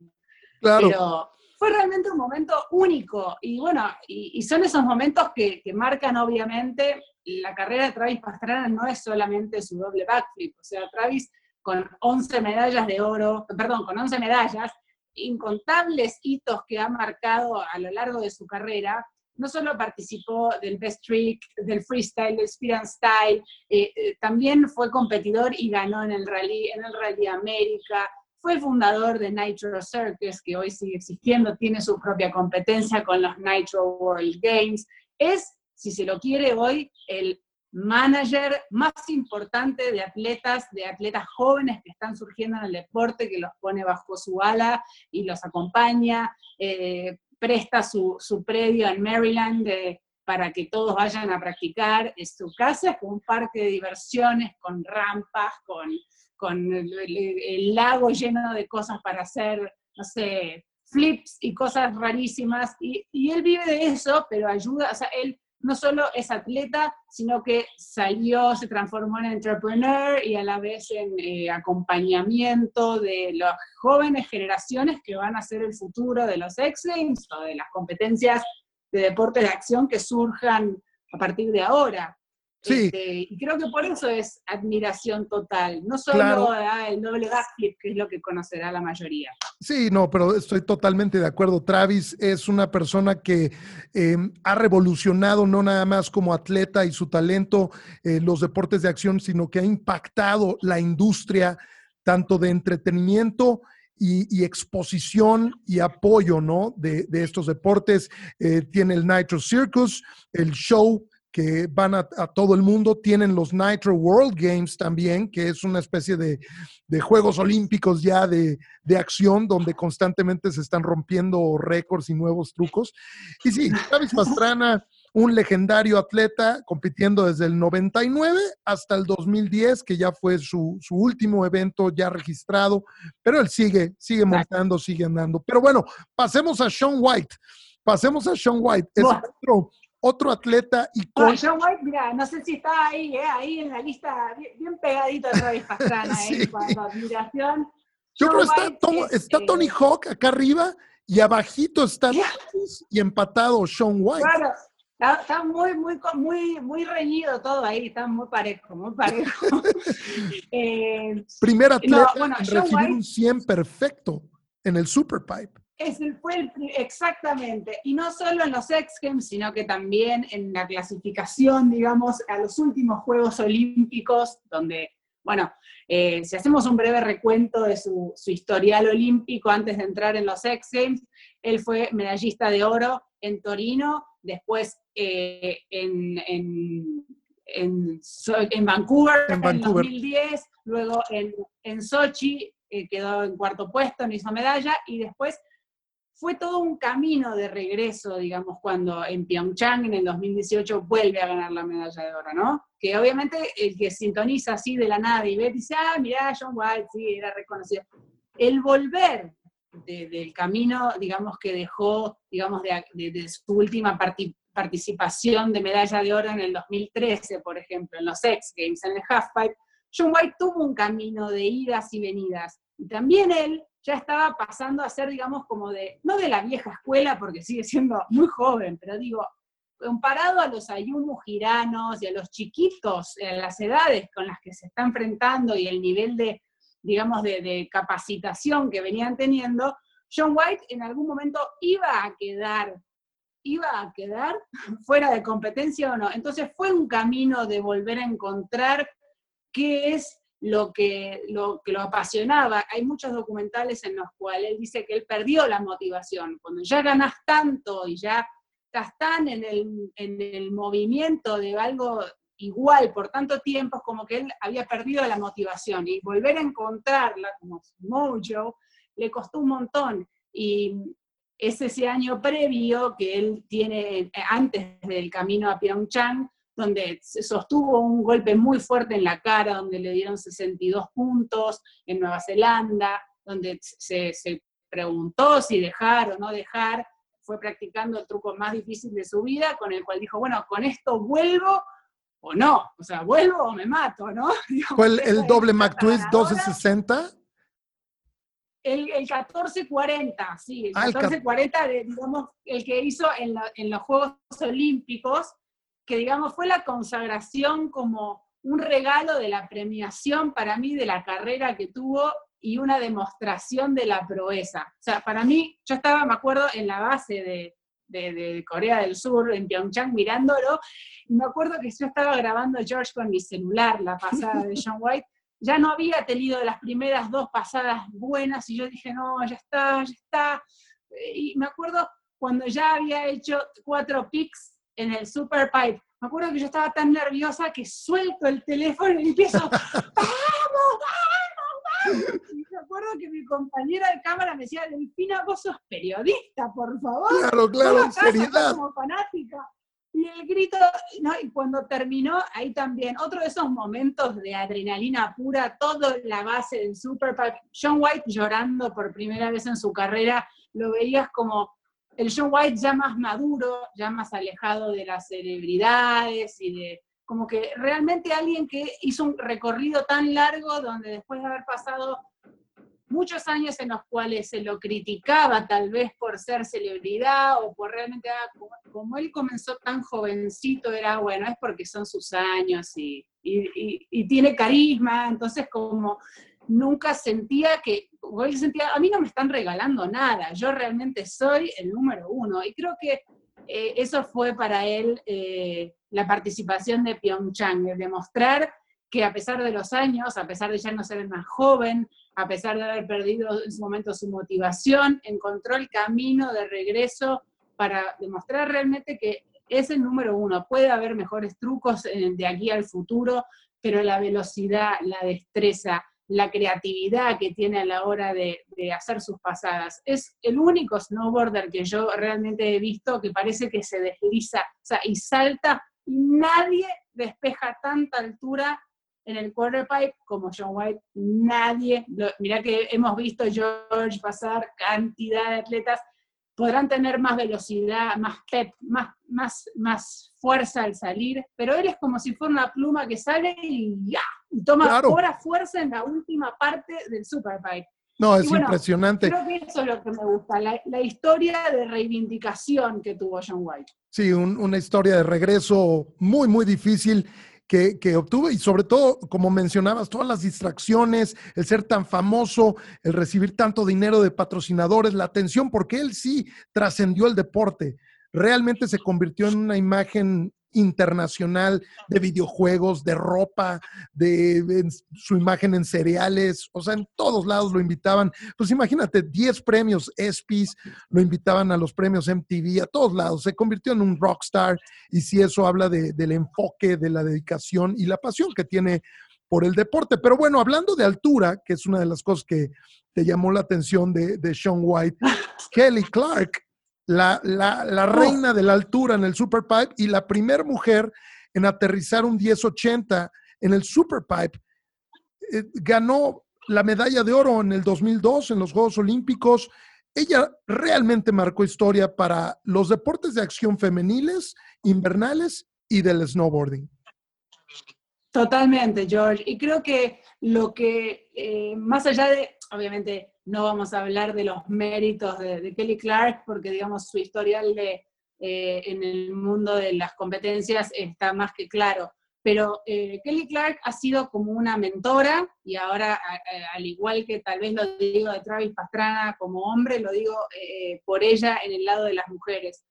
Claro. Pero fue realmente un momento único. Y bueno, y, son esos momentos que, marcan obviamente la carrera de Travis Pastrana no es solamente su doble backflip, o sea, Travis con 11 medallas de oro, perdón, con 11 medallas, incontables hitos que ha marcado a lo largo de su carrera, no solo participó del best trick, del freestyle, del speed style, eh, eh, también fue competidor y ganó en el rally, en el Rally América, fue fundador de Nitro Circus, que hoy sigue existiendo, tiene su propia competencia con los Nitro World Games. Es, si se lo quiere hoy, el manager más importante de atletas, de atletas jóvenes que están surgiendo en el deporte, que los pone bajo su ala y los acompaña, eh, presta su, predio en Maryland para que todos vayan a practicar. Es su casa es un parque de diversiones con rampas, con, con el, lago lleno de cosas para hacer, no sé, flips y cosas rarísimas. Y, y él vive de eso, pero ayuda, o sea, él no solo es atleta, sino que salió, se transformó en entrepreneur y a la vez en eh, acompañamiento de las jóvenes generaciones que van a ser el futuro de los X Games o de las competencias de deportes de acción que surjan a partir de ahora. Sí. Este, y creo que por eso es admiración total, no solo ah, el doble backflip, que es lo que conocerá la mayoría. Sí, no, pero estoy totalmente de acuerdo. Travis es una persona que em, ha revolucionado no nada más como atleta y su talento eh, los deportes de acción, sino que ha impactado la industria tanto de entretenimiento y, exposición y apoyo, ¿no? De, estos deportes. Eh, tiene el Nitro Circus, el show que van a, todo el mundo. Tienen los Nitro World Games también, que es una especie de, Juegos Olímpicos ya de, acción, donde constantemente se están rompiendo récords y nuevos trucos. Y sí, Travis Pastrana, un legendario atleta, compitiendo desde el 99 hasta el 2010, que ya fue su, último evento ya registrado, pero él sigue, sigue montando, sigue andando. Pero bueno, pasemos a Sean White. Pasemos a Sean White. Es otro otro atleta y con... John White, mira, no sé si está ahí, eh, ahí en la lista, bien, pegadito a Travis Pastrana, eh, cuando admiración. Yo creo que está, eh, Tony Hawk acá arriba y abajito está y empatado Sean White. Claro, está, muy, muy, muy, muy reñido todo ahí, está muy parejo, muy parejo. eh, Primer atleta en recibir un 100 perfecto en el Superpipe. Es el, fue exactamente, y no solo en los X Games, sino que también en la clasificación, digamos, a los últimos Juegos Olímpicos, donde, bueno, eh, si hacemos un breve recuento de su, historial olímpico antes de entrar en los X Games, él fue medallista de oro en Torino, después eh, en, en, en, Vancouver en, 2010, luego en, en Sochi, eh, quedó en cuarto puesto, no hizo medalla, y después fue todo un camino de regreso, digamos, cuando en Pyeongchang en el 2018 vuelve a ganar la medalla de oro, ¿no? Que obviamente el que sintoniza así de la nada y ve, dice, ah, mirá, John White, sí, era reconocido. El volver del camino, digamos, que dejó, digamos, de, su última participación de medalla de oro en el 2013, por ejemplo, en los X Games, en el Halfpipe, John White tuvo un camino de idas y venidas. Y también él ya estaba pasando a ser, digamos, como de, no de la vieja escuela, porque sigue siendo muy joven, pero digo, comparado a los Ayumu giranos y a los chiquitos, a las edades con las que se está enfrentando y el nivel de, digamos, de, capacitación que venían teniendo, John White en algún momento iba a quedar, iba a quedar fuera de competencia o no. Entonces fue un camino de volver a encontrar qué es lo que, lo que lo apasionaba. Hay muchos documentales en los cuales él dice que él perdió la motivación. Cuando ya ganas tanto y ya estás tan en el, en el movimiento de algo igual por tanto tiempo, como que él había perdido la motivación y volver a encontrarla como mojo le costó un montón. Y es ese año previo que él tiene, antes del camino a Pyeongchang, donde se sostuvo un golpe muy fuerte en la cara, donde le dieron 62 puntos en Nueva Zelanda, donde se, se preguntó si dejar o no dejar, fue practicando el truco más difícil de su vida, con el cual dijo, bueno, con esto vuelvo o no, o sea, vuelvo o me mato, ¿no? ¿Fue el, doble McTwist 1260? El, el 1440, sí, el 1440, ah, digamos, el que hizo en, en los Juegos Olímpicos, que digamos fue la consagración como un regalo de la premiación para mí de la carrera que tuvo y una demostración de la proeza. O sea, para mí, yo estaba, me acuerdo, en la base de, de, Corea del Sur, en Pyeongchang, mirándolo, y me acuerdo que yo estaba grabando George con mi celular, la pasada de John White, ya no había tenido las primeras dos pasadas buenas, y yo dije, no, ya está, ya está. Y me acuerdo cuando ya había hecho cuatro picks en el Super Pipe, me acuerdo que yo estaba tan nerviosa que suelto el teléfono y empiezo, ¡vamos, vamos, vamos! Y me acuerdo que mi compañera de cámara me decía, Delfina, vos sos periodista, por favor. Claro, claro, seriedad. Como fanática. Y el grito, ¿no? y cuando terminó, ahí también, otro de esos momentos de adrenalina pura, todo la base del Super Pipe. John White llorando por primera vez en su carrera, lo veías como el John White ya más maduro, ya más alejado de las celebridades y de como que realmente alguien que hizo un recorrido tan largo donde después de haber pasado muchos años en los cuales se lo criticaba tal vez por ser celebridad o por realmente, ah, como, él comenzó tan jovencito, era bueno, es porque son sus años y, y tiene carisma, entonces como nunca sentía que, sentía, a mí no me están regalando nada, yo realmente soy el número uno. Y creo que eh, eso fue para él eh, la participación de Pyeongchang, de demostrar que a pesar de los años, a pesar de ya no ser el más joven, a pesar de haber perdido en su momento su motivación, encontró el camino de regreso para demostrar realmente que es el número uno. Puede haber mejores trucos de aquí al futuro, pero la velocidad, la destreza, la creatividad que tiene a la hora de, hacer sus pasadas. Es el único snowboarder que yo realmente he visto que parece que se desliza y salta y nadie despeja tanta altura en el quarterpipe como John White. Nadie, mirá que hemos visto George pasar cantidad de atletas podrán tener más velocidad, más pep, más, más, más fuerza al salir, pero él es como si fuera una pluma que sale y ya, y toma fuerza en la última parte del Superbike. No, es impresionante. Creo que eso es lo que me gusta, la, historia de reivindicación que tuvo John White. Sí, una historia de regreso muy, muy difícil que, obtuvo y sobre todo, como mencionabas, todas las distracciones, el ser tan famoso, el recibir tanto dinero de patrocinadores, la atención, porque él sí trascendió el deporte, realmente se convirtió en una imagen internacional de videojuegos, de ropa, de, su imagen en cereales, o sea, en todos lados lo invitaban. Pues imagínate, 10 premios ESPYs, lo invitaban a los premios MTV, a todos lados, se convirtió en un rockstar y si eso habla del enfoque, de la dedicación y la pasión que tiene por el deporte. Pero bueno, hablando de altura, que es una de las cosas que te llamó la atención de, de Sean White, Kelly Clark la, la, reina de la altura en el Superpipe y la primera mujer en aterrizar un 1080 en el Superpipe. Eh, ganó la medalla de oro en el 2002 en los Juegos Olímpicos. Ella realmente marcó historia para los deportes de acción femeniles, invernales y del snowboarding. Totalmente, George. Y creo que lo que, eh, más allá de, obviamente, no vamos a hablar de los méritos de, Kelly Clark, porque digamos su historial eh, en el mundo de las competencias está más que claro. Pero eh, Kelly Clark ha sido como una mentora, y ahora, al igual que tal vez lo digo de Travis Pastrana como hombre, lo digo eh, por ella en el lado de las mujeres.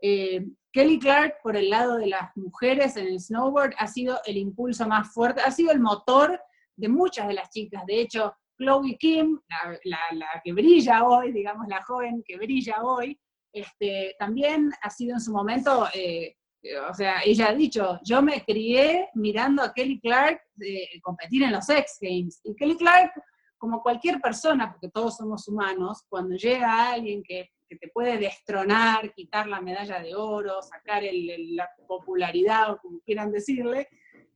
Kelly Clark, por el lado de las mujeres en el snowboard, ha sido el impulso más fuerte, ha sido el motor de muchas de las chicas. De hecho, Chloe Kim, la, que brilla hoy, digamos, la joven que brilla hoy, este, también ha sido en su momento, eh, o sea, ella ha dicho, yo me crié mirando a Kelly Clark competir en los X Games. Y Kelly Clark, como cualquier persona, porque todos somos humanos, cuando llega alguien que, te puede destronar, quitar la medalla de oro, sacar la popularidad o como quieran decirle,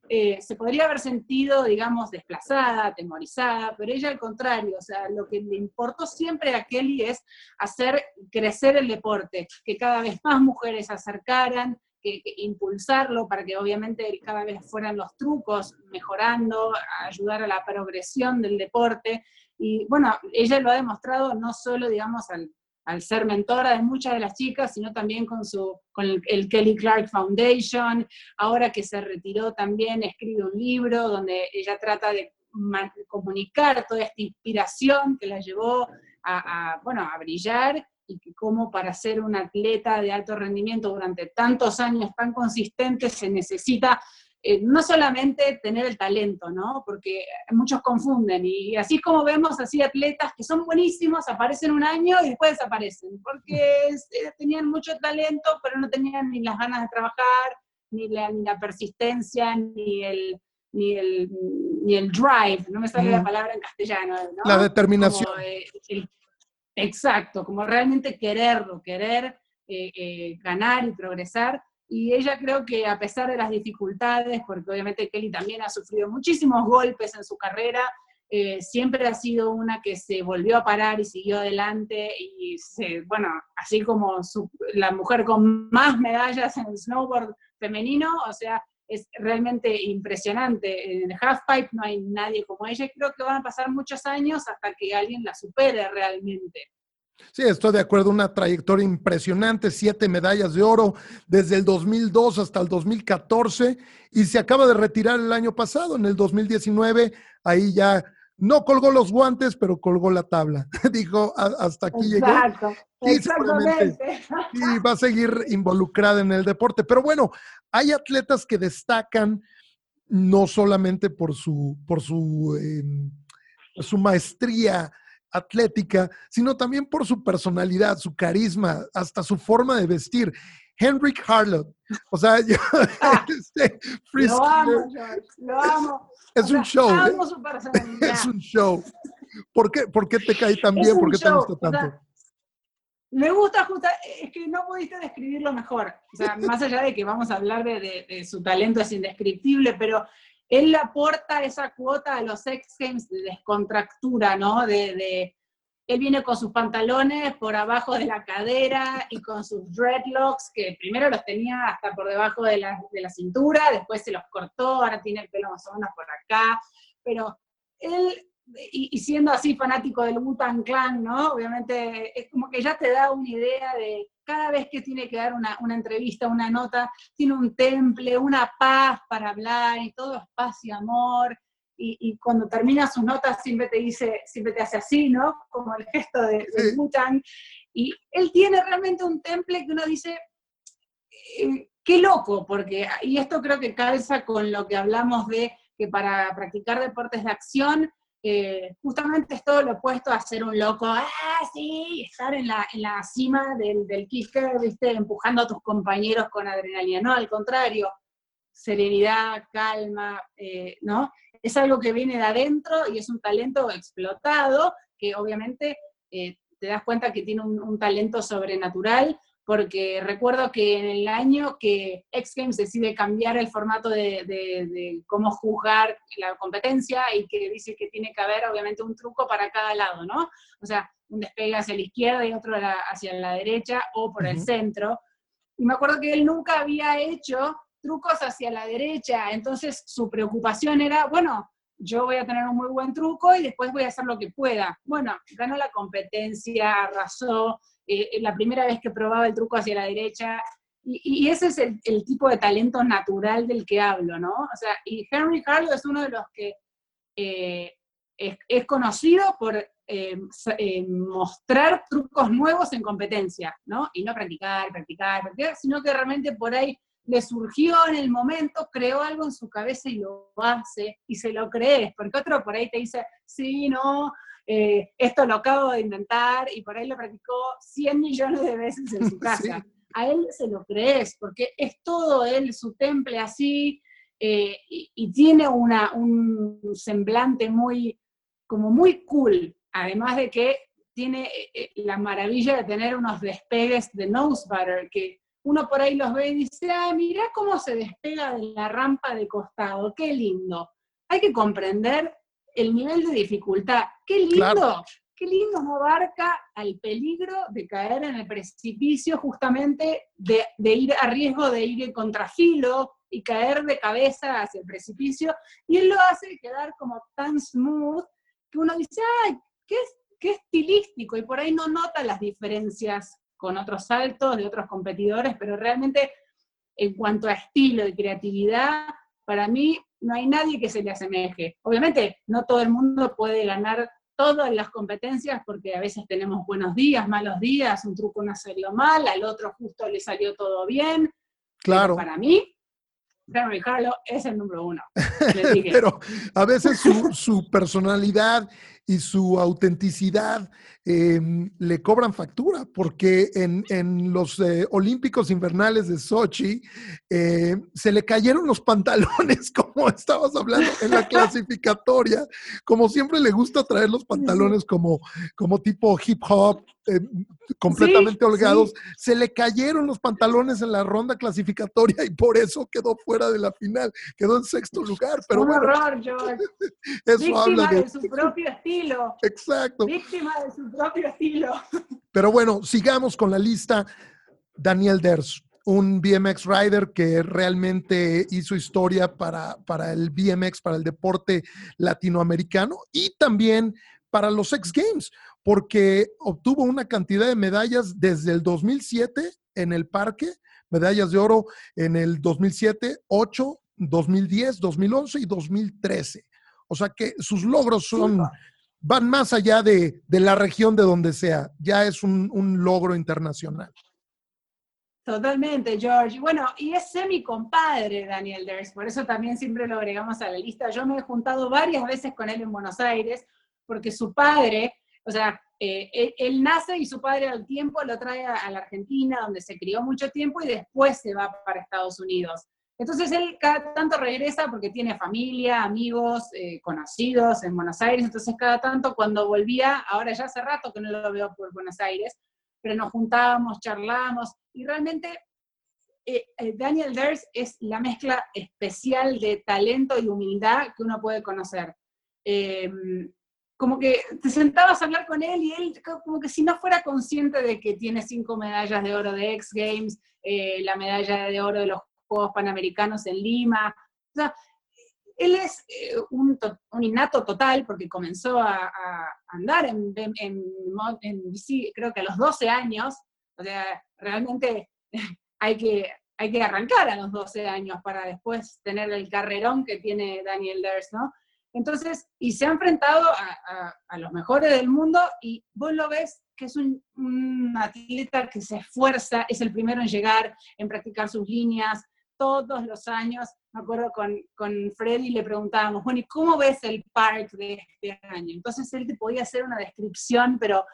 eh, se podría haber sentido, digamos, desplazada, atemorizada, pero ella al contrario, o sea, lo que le importó siempre a Kelly es hacer crecer el deporte, que cada vez más mujeres se acercaran, que, impulsarlo para que obviamente cada vez fueran los trucos mejorando, ayudar a la progresión del deporte. Y bueno, ella lo ha demostrado no solo, digamos, al, al ser mentora de muchas de las chicas, sino también con, su, con el, Kelly Clark Foundation. Ahora que se retiró también escribe un libro donde ella trata de comunicar toda esta inspiración que la llevó a, bueno, a brillar y que como para ser un atleta de alto rendimiento durante tantos años tan consistentes se necesita eh, no solamente tener el talento, ¿no? Porque muchos confunden y así como vemos así atletas que son buenísimos, aparecen un año y después desaparecen, porque eh, tenían mucho talento, pero no tenían ni las ganas de trabajar, ni la, persistencia, ni el, ni el, ni el drive, no me sale la palabra en castellano. ¿no? La determinación. Eh, exacto, como realmente quererlo, querer ganar y progresar y ella creo que a pesar de las dificultades, porque obviamente Kelly también ha sufrido muchísimos golpes en su carrera, eh, siempre ha sido una que se volvió a parar y siguió adelante y se, bueno, así como la mujer con más medallas en snowboard femenino, o sea, es realmente impresionante. En el halfpipe no hay nadie como ella creo que van a pasar muchos años hasta que alguien la supere realmente. Sí, estoy de acuerdo, una trayectoria impresionante, siete medallas de oro desde el 2002 hasta el 2014 y se acaba de retirar el año pasado, en el 2019, ahí ya no colgó los guantes, pero colgó la tabla. Dijo, hasta aquí Exacto, llegó. Exactamente. Y va a seguir involucrada en el deporte. Pero bueno, hay atletas que destacan no solamente por su, por su, em, su maestría atlética, sino también por su personalidad, su carisma, hasta su forma de vestir. Henrik Harlot. O sea, yo, ah, este, lo amo, lo amo. Es un show. ¿eh? Amo su personalidad. Es un show. ¿Por qué, ¿Por qué te cae tan bien? ¿Por qué te gusta tanto? me gusta justo, es que no pudiste describirlo mejor. O sea, más allá de que vamos a hablar de, de su talento es indescriptible, pero él aporta esa cuota a los X Games de descontractura, ¿no? De, él viene con sus pantalones por abajo de la cadera y con sus dreadlocks, que primero los tenía hasta por debajo de la, de la cintura, después se los cortó, ahora tiene el pelo más o menos por acá, pero él y, siendo así fanático del Wu-Tang Clan, ¿no? Obviamente es como que ya te da una idea de cada vez que tiene que dar una, entrevista, una nota, tiene un temple, una paz para hablar y todo es paz y amor. Y, cuando termina sus notas siempre te dice, siempre te hace así, ¿no? Como el gesto de, de Wu-Tang. Y él tiene realmente un temple que uno dice, eh, qué loco, porque, y esto creo que calza con lo que hablamos de que para practicar deportes de acción justamente es todo lo opuesto a ser un loco, ah, sí, estar en la, en la cima del, del kicker, viste, empujando a tus compañeros con adrenalina. No, al contrario, serenidad, calma, eh, ¿no? Es algo que viene de adentro y es un talento explotado que obviamente eh, te das cuenta que tiene un talento sobrenatural porque recuerdo que en el año que X Games decide cambiar el formato de, cómo juzgar la competencia y que dice que tiene que haber obviamente un truco para cada lado, ¿no? O sea, un despegue hacia la izquierda y otro hacia la derecha o por el centro. Y me acuerdo que él nunca había hecho trucos hacia la derecha, entonces su preocupación era, bueno, yo voy a tener un muy buen truco y después voy a hacer lo que pueda. Bueno, ganó la competencia, arrasó, eh, la primera vez que probaba el truco hacia la derecha, y, ese es el, tipo de talento natural del que hablo, ¿no? O sea, y Henry Carlo es uno de los que eh, es, conocido por eh, mostrar trucos nuevos en competencia, ¿no? Y no practicar, practicar, practicar, sino que realmente por ahí le surgió en el momento, creó algo en su cabeza y lo hace, y se lo crees, porque otro por ahí te dice, sí, no, eh, esto lo acabo de inventar, y por ahí lo practicó 100 millones de veces en su casa. A él se lo crees, porque es todo él, su temple así, eh, y, tiene una, un semblante muy, como muy cool, además de que tiene eh, la maravilla de tener unos despegues de nose butter, que uno por ahí los ve y dice, ay, mira cómo se despega de la rampa de costado, qué lindo. Hay que comprender el nivel de dificultad. Qué lindo, qué lindo no abarca al peligro de caer en el precipicio, justamente de, de, ir a riesgo de ir en contrafilo y caer de cabeza hacia el precipicio. Y él lo hace quedar como tan smooth que uno dice, ay, qué, qué estilístico, y por ahí no nota las diferencias con otros saltos de otros competidores, pero realmente en cuanto a estilo y creatividad, para mí no hay nadie que se le asemeje. Obviamente, no todo el mundo puede ganar todas las competencias porque a veces tenemos buenos días, malos días, un truco no salió mal, al otro justo le salió todo bien. Claro. para mí, Henry Carlo es el número uno. Pero a veces su, su personalidad y su autenticidad em, le cobran factura, porque en, en los eh, Olímpicos Invernales de Sochi eh, se le cayeron los pantalones, como estabas hablando en la clasificatoria, como siempre le gusta traer los pantalones como, como tipo hip hop, eh, completamente holgados, se le cayeron los pantalones en la ronda clasificatoria y por eso quedó fuera de la final, quedó en sexto lugar. Pero Un bueno, horror, George. eso Víctima habla de... de su propio estilo. Exacto. Víctima de su propio estilo. Pero bueno, sigamos con la lista. Daniel Ders, un BMX rider que realmente hizo historia para, para el BMX, para el deporte latinoamericano y también para los X Games, porque obtuvo una cantidad de medallas desde el 2007 en el parque, medallas de oro en el 2007, 8, 2010, 2011 y 2013. O sea que sus logros son, van más allá de, de la región de donde sea, ya es un, un logro internacional. Totalmente, George. Bueno, y es semi compadre Daniel Ders, por eso también siempre lo agregamos a la lista. Yo me he juntado varias veces con él en Buenos Aires, porque su padre, o sea, eh, él, él, nace y su padre al tiempo lo trae a, a, la Argentina, donde se crió mucho tiempo, y después se va para Estados Unidos. Entonces él cada tanto regresa porque tiene familia, amigos, eh, conocidos en Buenos Aires, entonces cada tanto cuando volvía, ahora ya hace rato que no lo veo por Buenos Aires, pero nos juntábamos, charlábamos, y realmente eh, eh, Daniel Ders es la mezcla especial de talento y humildad que uno puede conocer. Eh, como que te sentabas a hablar con él y él como que si no fuera consciente de que tiene cinco medallas de oro de X Games, eh, la medalla de oro de los Juegos Panamericanos en Lima, o sea, él es eh, un, un, innato total porque comenzó a, a andar en, en, en, bici creo que a los 12 años, o sea, realmente hay que, hay que arrancar a los 12 años para después tener el carrerón que tiene Daniel Ders, ¿no? Entonces, y se ha enfrentado a, a, a, los mejores del mundo y vos lo ves que es un, un, atleta que se esfuerza, es el primero en llegar, en practicar sus líneas todos los años. Me acuerdo con, con Freddy le preguntábamos, bueno, ¿y cómo ves el park de este año? Entonces él te podía hacer una descripción, pero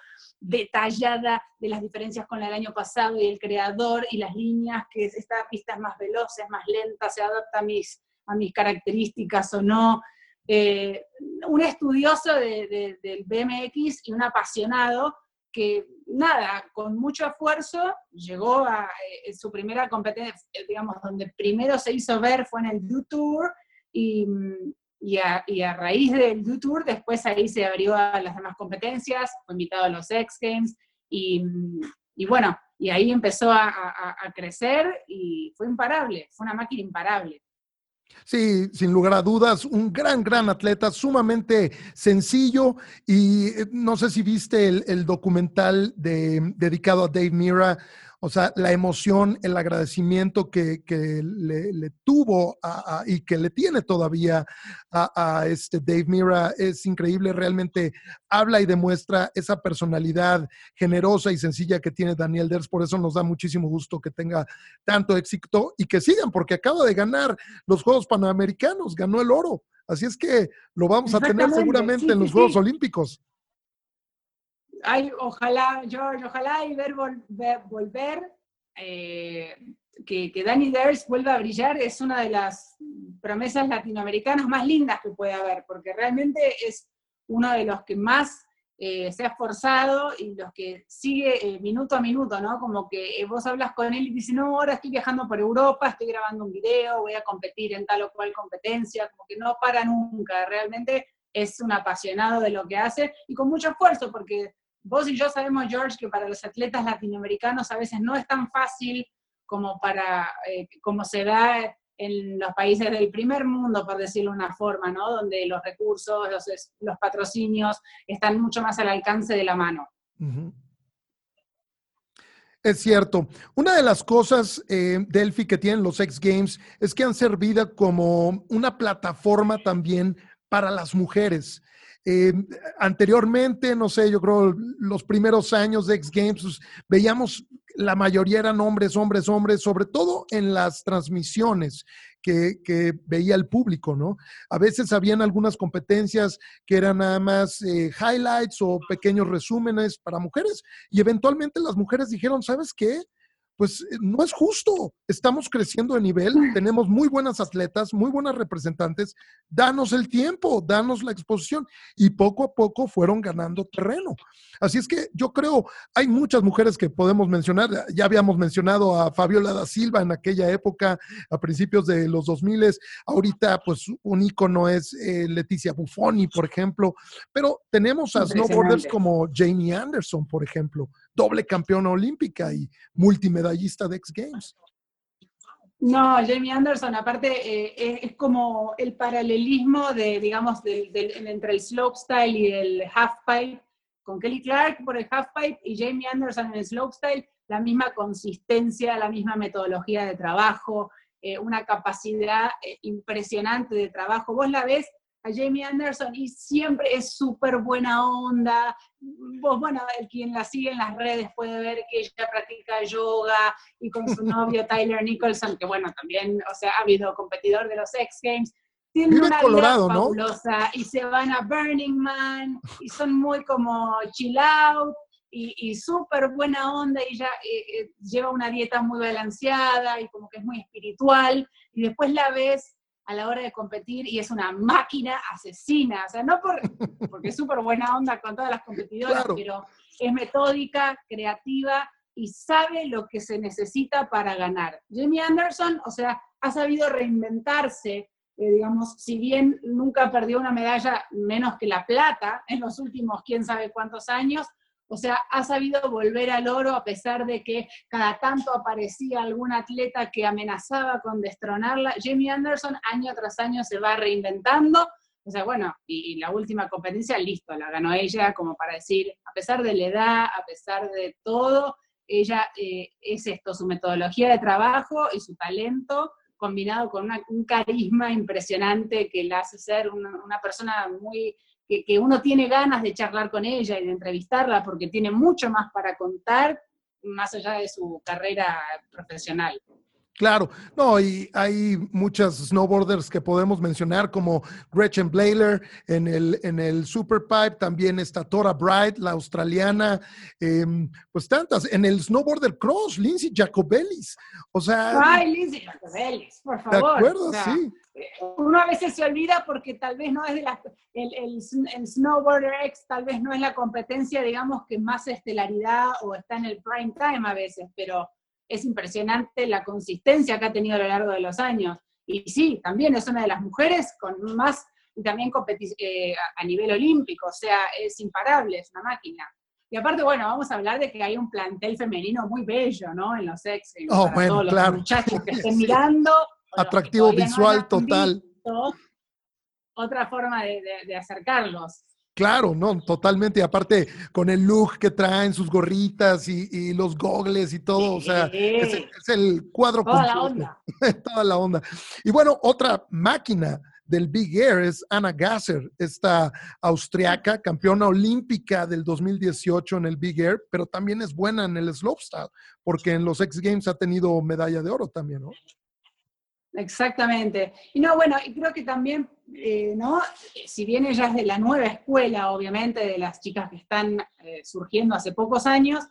detallada de las diferencias con el año pasado y el creador y las líneas, que esta pista es más veloz, es más lenta, se adapta a mis, a mis características o no eh, un estudioso de, de, del BMX y un apasionado que, nada, con mucho esfuerzo llegó a eh, su primera competencia, digamos, donde primero se hizo ver fue en el Tour y, a, y a, raíz del Tour después ahí se abrió a las demás competencias, fue invitado a los X Games y, y bueno, y ahí empezó a crecer y fue imparable, fue una máquina imparable. Sí, sin lugar a dudas, un gran, gran atleta, sumamente sencillo y eh, no sé si viste el, documental de, dedicado a Dave Mira, o sea, la emoción, el agradecimiento que, que le, le, tuvo a, a, y que le tiene todavía a, a, este Dave Mira es increíble. Realmente habla y demuestra esa personalidad generosa y sencilla que tiene Daniel Ders. Por eso nos da muchísimo gusto que tenga tanto éxito y que sigan, porque acaba de ganar los Juegos Panamericanos, ganó el oro. Así es que lo vamos a tener seguramente sí, en los sí, Juegos sí. Olímpicos. Ay, ojalá, George, ojalá y ver volver, volver eh, que, que Danny Ders vuelva a brillar es una de las promesas latinoamericanas más lindas que puede haber, porque realmente es uno de los que más eh, se ha esforzado y los que sigue eh, minuto a minuto, ¿no? Como que eh, vos hablas con él y dices, no, ahora estoy viajando por Europa, estoy grabando un video, voy a competir en tal o cual competencia, como que no para nunca, realmente es un apasionado de lo que hace y con mucho esfuerzo, porque vos y yo sabemos, George, que para los atletas latinoamericanos a veces no es tan fácil como para, como se da en los países del primer mundo, por decirlo de una forma, ¿no? Donde los recursos, los, patrocinios están mucho más al alcance de la mano. Es cierto. Una de las cosas, eh, Delphi, que tienen los X Games es que han servido como una plataforma también para las mujeres. Eh, anteriormente, no sé, yo creo los primeros años de X Games, pues, veíamos la mayoría eran hombres, hombres, hombres, sobre todo en las transmisiones que, veía el público, ¿no? A veces habían algunas competencias que eran nada más eh, highlights o pequeños resúmenes para mujeres y eventualmente las mujeres dijeron, ¿sabes qué? Pues eh, no es justo. Estamos creciendo de nivel, tenemos muy buenas atletas, muy buenas representantes. Danos el tiempo, danos la exposición. Y poco a poco fueron ganando terreno. Así es que yo creo, hay muchas mujeres que podemos mencionar. Ya habíamos mencionado a Fabiola da Silva en aquella época, a principios de los 2000. Ahorita, pues un ícono es eh, Leticia Buffoni, por ejemplo. Pero tenemos a snowboarders como Jamie Anderson, por ejemplo doble campeona olímpica y multimedallista de X Games. No, Jamie Anderson, aparte, eh, es, como el paralelismo de, digamos, entre el slopestyle y el halfpipe, con Kelly Clark por el halfpipe y Jamie Anderson en el slopestyle, la misma consistencia, la misma metodología de trabajo, eh, una capacidad eh, impresionante de trabajo. Vos la ves a Jamie Anderson y siempre es súper buena onda. Vos, bueno, el quien la sigue en las redes puede ver que ella practica yoga y con su novio Tyler Nicholson, que bueno, también, o sea, ha habido competidor de los X Games. Tienen una Colorado, vida fabulosa y se van a Burning Man y son muy como chill out y, súper buena onda y ella eh, eh, lleva una dieta muy balanceada y como que es muy espiritual y después la ves a la hora de competir y es una máquina asesina. O sea, no por, porque es súper buena onda con todas las competidoras, pero es metódica, creativa y sabe lo que se necesita para ganar. Jamie Anderson, o sea, ha sabido reinventarse, eh, digamos, si bien nunca perdió una medalla menos que la plata en los últimos quién sabe cuántos años, o sea, ha sabido volver al oro a pesar de que cada tanto aparecía algún atleta que amenazaba con destronarla. Jamie Anderson año tras año se va reinventando. O sea, bueno, y, la última competencia, listo, la ganó ella, como para decir, a pesar de la edad, a pesar de todo, ella eh, es esto, su metodología de trabajo y su talento combinado con un carisma impresionante que la hace ser una persona muy que, uno tiene ganas de charlar con ella y de entrevistarla porque tiene mucho más para contar más allá de su carrera profesional. Claro, no, y hay muchas snowboarders que podemos mencionar, como Gretchen Blayler en el, en el Superpipe, también está Tora Bright, la australiana, em, pues tantas. En el snowboarder cross, Lindsay Jacobellis. O sea. Ay, Lindsay Jacobellis, por favor. ¿De acuerdo? sí uno a veces se olvida porque tal vez no es de la, el, el, Snowboarder X, tal vez no es la competencia, digamos, que más estelaridad o está en el prime time a veces, pero es impresionante la consistencia que ha tenido a lo largo de los años. Y sí, también es una de las mujeres con más, y también eh, a nivel olímpico, o sea, es imparable, es una máquina. Y aparte, bueno, vamos a hablar de que hay un plantel femenino muy bello, ¿no? En los ex, oh, todos los muchachos que estén mirando, atractivo visual total. otra forma de, acercarlos. Claro, no, totalmente. Y aparte, con el look que traen, sus gorritas y, los gogles y todo, o sea, es, el cuadro Toda la onda. Toda la onda. Y bueno, otra máquina del Big Air es Anna Gasser, esta austriaca, campeona olímpica del 2018 en el Big Air, pero también es buena en el slopestyle, porque en los X Games ha tenido medalla de oro también, ¿no? Exactamente. Y no, bueno, creo que también, eh, ¿no? Si bien ella es de la nueva escuela, obviamente, de las chicas que están eh, surgiendo hace pocos años,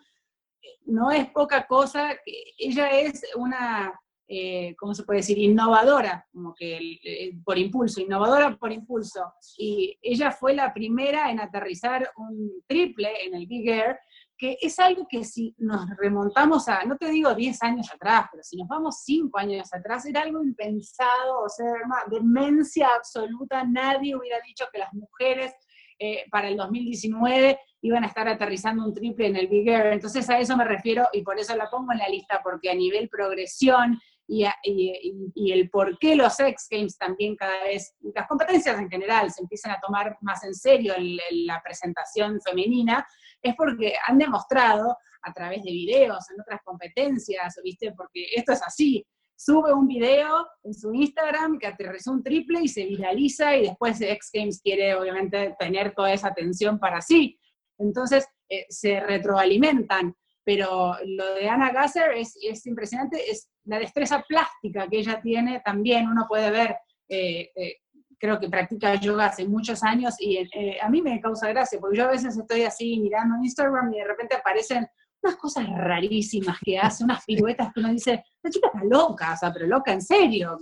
no es poca cosa, ella es una eh, ¿cómo se puede decir? Innovadora, como que por impulso, innovadora por impulso. Y ella fue la primera en aterrizar un triple en el Big Air, que es algo que si nos remontamos a, no te digo 10 años atrás, pero si nos vamos 5 años atrás, era algo impensado, o sea, una demencia absoluta, nadie hubiera dicho que las mujeres eh, para el 2019 iban a estar aterrizando un triple en el Big Air. Entonces a eso me refiero y por eso la pongo en la lista, porque a nivel progresión y, el por qué los X Games también cada vez, las competencias en general se empiezan a tomar más en serio la presentación femenina, es porque han demostrado a través de videos en otras competencias, ¿viste? Porque esto es así, sube un video en su Instagram que aterrizó un triple y se viraliza y después X Games quiere obviamente tener toda esa atención para sí. Entonces eh, se retroalimentan, pero lo de Ana Gasser es, es, impresionante, es la destreza plástica que ella tiene también, uno puede ver, eh, eh, creo que practica yoga hace muchos años y a mí me causa gracia, porque yo a veces estoy así mirando Instagram y de repente aparecen unas cosas rarísimas que hace, unas piruetas que uno dice, la chica está loca, o sea, pero loca en serio.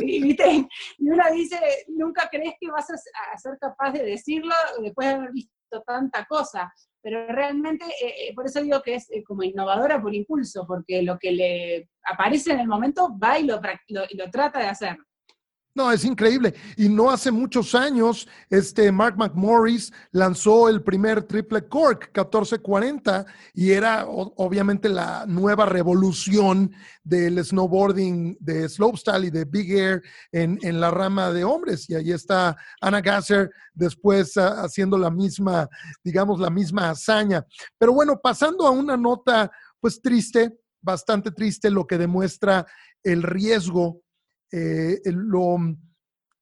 Y, y uno dice, nunca crees que vas a, ser capaz de decirlo después de haber visto tanta cosa. Pero realmente, eh, eh, por eso digo que es eh, como innovadora por impulso, porque lo que le aparece en el momento va y lo, y lo trata de hacer. No, es increíble. Y no hace muchos años, este Mark McMorris lanzó el primer triple cork 1440 y era obviamente la nueva revolución del snowboarding de slopestyle y de big air en, la rama de hombres. Y ahí está Anna Gasser después ah, haciendo la misma, digamos, la misma hazaña. Pero bueno, pasando a una nota pues triste, bastante triste, lo que demuestra el riesgo eh, lo,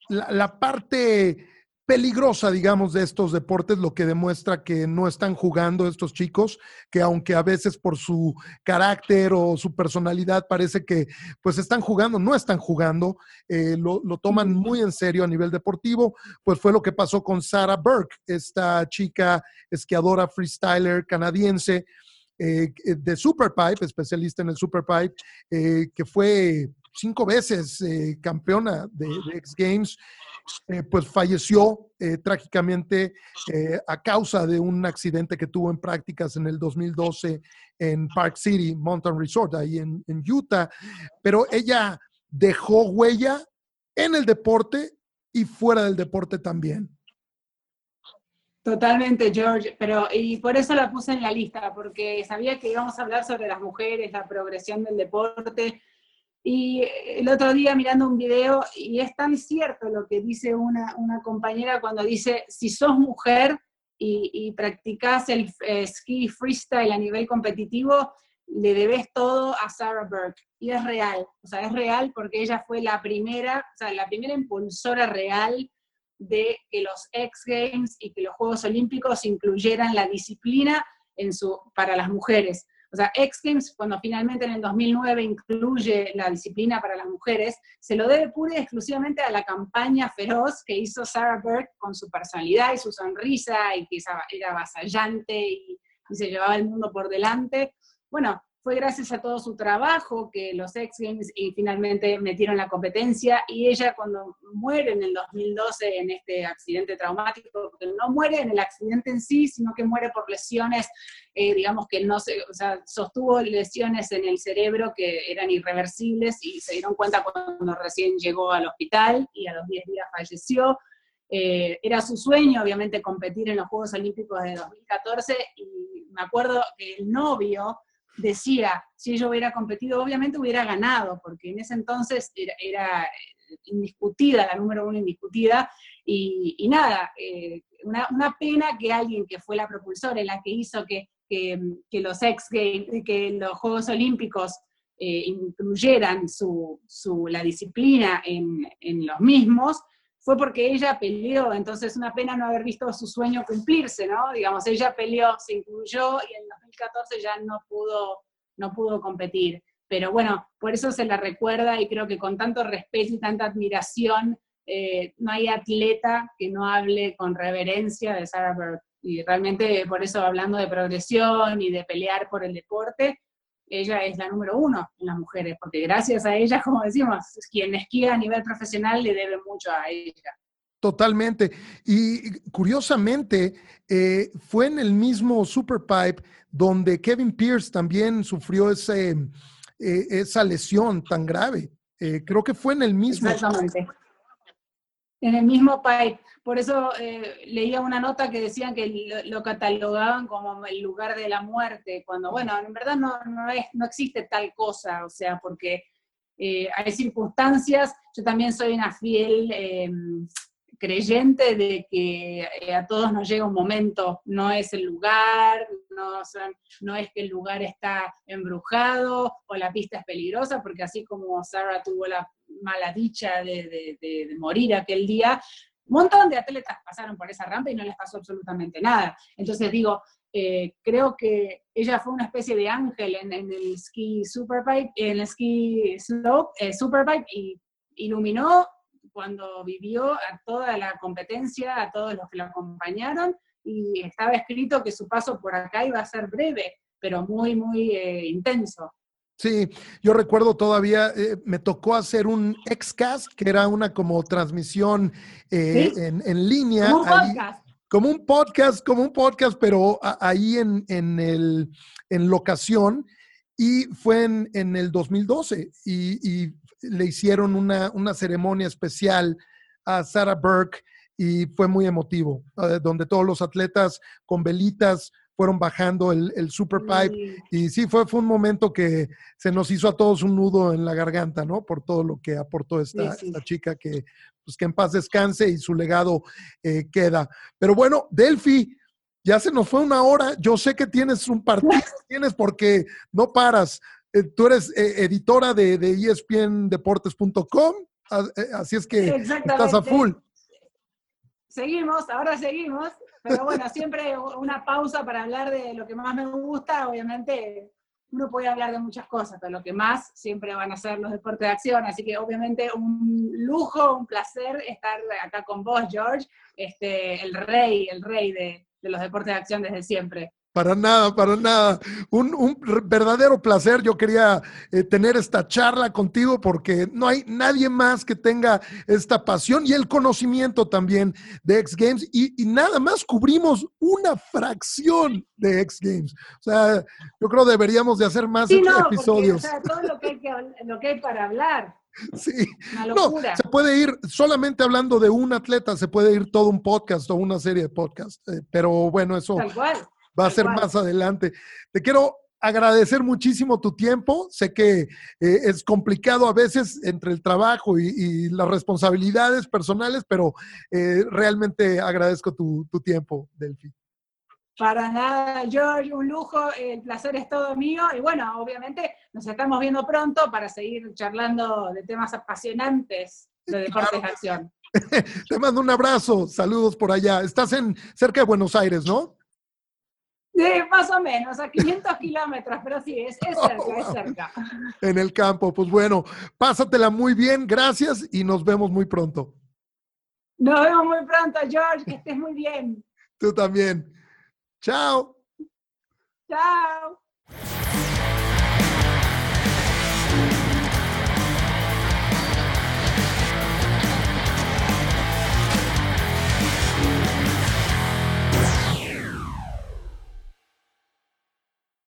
la, parte peligrosa, digamos, de estos deportes, lo que demuestra que no están jugando estos chicos, que aunque a veces por su carácter o su personalidad parece que pues están jugando, no están jugando, eh, lo, toman muy en serio a nivel deportivo, pues fue lo que pasó con Sarah Burke, esta chica esquiadora freestyler canadiense eh, de Superpipe, especialista en el Superpipe, que fue cinco veces eh, campeona de, X Games, eh, pues falleció eh, trágicamente a causa de un accidente que tuvo en prácticas en el 2012 en Park City Mountain Resort, ahí en, en Utah. Pero ella dejó huella en el deporte y fuera del deporte también. Totalmente, George, pero y por eso la puse en la lista, porque sabía que íbamos a hablar sobre las mujeres, la progresión del deporte, y el otro día mirando un video, y es tan cierto lo que dice una, compañera cuando dice, si sos mujer y, y practicás el eh, ski freestyle a nivel competitivo, le debes todo a Sarah Burke. Y es real, o sea, es real porque ella fue la primera, o sea, la primera impulsora real de que los X Games y que los Juegos Olímpicos incluyeran la disciplina en su, para las mujeres. O sea, X Games, cuando finalmente en el 2009 incluye la disciplina para las mujeres, se lo debe pura y exclusivamente a la campaña feroz que hizo Sarah Burke con su personalidad y su sonrisa, y que era avasallante y, y se llevaba el mundo por delante. Bueno, fue gracias a todo su trabajo que los X Games finalmente metieron la competencia y ella cuando muere en el 2012 en este accidente traumático, que no muere en el accidente en sí, sino que muere por lesiones, eh, digamos que no se, o sea, sostuvo lesiones en el cerebro que eran irreversibles y se dieron cuenta cuando recién llegó al hospital y a los 10 días falleció. Eh, era su sueño, obviamente, competir en los Juegos Olímpicos de 2014 y me acuerdo que el novio, decía, si ella hubiera competido, obviamente hubiera ganado, porque en ese entonces era, indiscutida, la número uno indiscutida, y, nada, eh, una, pena que alguien que fue la propulsora, la que hizo que, los X que los Juegos Olímpicos eh, incluyeran su, la disciplina en, en los mismos, fue porque ella peleó, entonces una pena no haber visto su sueño cumplirse, ¿no? Digamos, ella peleó, se incluyó y en 2014 ya no pudo, no pudo competir. Pero bueno, por eso se la recuerda y creo que con tanto respeto y tanta admiración, eh, no hay atleta que no hable con reverencia de Sarah Burke. Y realmente por eso hablando de progresión y de pelear por el deporte, ella es la número uno en las mujeres, porque gracias a ella, como decimos, quien esquía a nivel profesional le debe mucho a ella. Totalmente. Y curiosamente, eh, fue en el mismo Superpipe donde Kevin Pierce también sufrió ese, eh, esa lesión tan grave. Eh, creo que fue en el mismo. Exactamente. En el mismo pipe. Por eso leía una nota que decían que lo, catalogaban como el lugar de la muerte, cuando, bueno, en verdad no, no, es, no existe tal cosa, o sea, porque hay circunstancias. Yo también soy una fiel creyente de que eh, a todos nos llega un momento, no es el lugar, no, no es que el lugar está embrujado o la pista es peligrosa, porque así como Sarah tuvo la mala dicha de, morir aquel día, un montón de atletas pasaron por esa rampa y no les pasó absolutamente nada. Entonces digo, eh, creo que ella fue una especie de ángel en, el ski superbike, en el ski slope, eh, y iluminó cuando vivió a toda la competencia, a todos los que lo acompañaron, y estaba escrito que su paso por acá iba a ser breve, pero muy, muy eh, intenso. Sí, yo recuerdo todavía, eh, me tocó hacer un Xcast, que era una como transmisión eh, en, línea. Como un podcast. como un podcast, como un podcast, pero ahí en, en, el, en locación. Y fue en, en el 2012 y, y le hicieron una, una ceremonia especial a Sarah Burke y fue muy emotivo, eh, donde todos los atletas con velitas fueron bajando el, el super pipe y sí, fue, fue un momento que se nos hizo a todos un nudo en la garganta, ¿no? Por todo lo que aportó esta, chica que, pues, que en paz descanse y su legado eh, queda. Pero bueno, Delphi, ya se nos fue una hora. Yo sé que tienes un partido, tienes porque no paras. Eh, tú eres eh, editora de, de espndeportes.com, eh, así es que estás a full. Seguimos, ahora seguimos, pero bueno, siempre una pausa para hablar de lo que más me gusta, obviamente uno puede hablar de muchas cosas, pero lo que más siempre van a ser los deportes de acción, así que obviamente un lujo, un placer estar acá con vos, George, este, el rey, el rey de, de los deportes de acción desde siempre. Para nada, para nada. Un, verdadero placer. Yo quería eh, tener esta charla contigo porque no hay nadie más que tenga esta pasión y el conocimiento también de X Games. Y, nada más cubrimos una fracción de X Games. O sea, yo creo deberíamos de hacer más episodios. o sea, todo lo que, hay para hablar. Sí, no, se puede ir solamente hablando de un atleta, se puede ir todo un podcast o una serie de podcasts, eh, pero bueno, eso Tal cual va a ser más adelante. Te quiero agradecer muchísimo tu tiempo. Sé que eh, es complicado a veces entre el trabajo y, las responsabilidades personales, pero eh, realmente agradezco tu, tiempo, Delphi. Para nada, George, un lujo, el placer es todo mío y bueno, obviamente nos estamos viendo pronto para seguir charlando de temas apasionantes de deportes de acción. Te mando un abrazo, saludos por allá. Estás en cerca de Buenos Aires, ¿no? Sí, más o menos, a 500 kilómetros, pero sí, es, cerca, es cerca. En el campo, pues bueno, pásatela muy bien, gracias y nos vemos muy pronto. Nos vemos muy pronto, George, que estés muy bien. Tú también. Chao. Chao.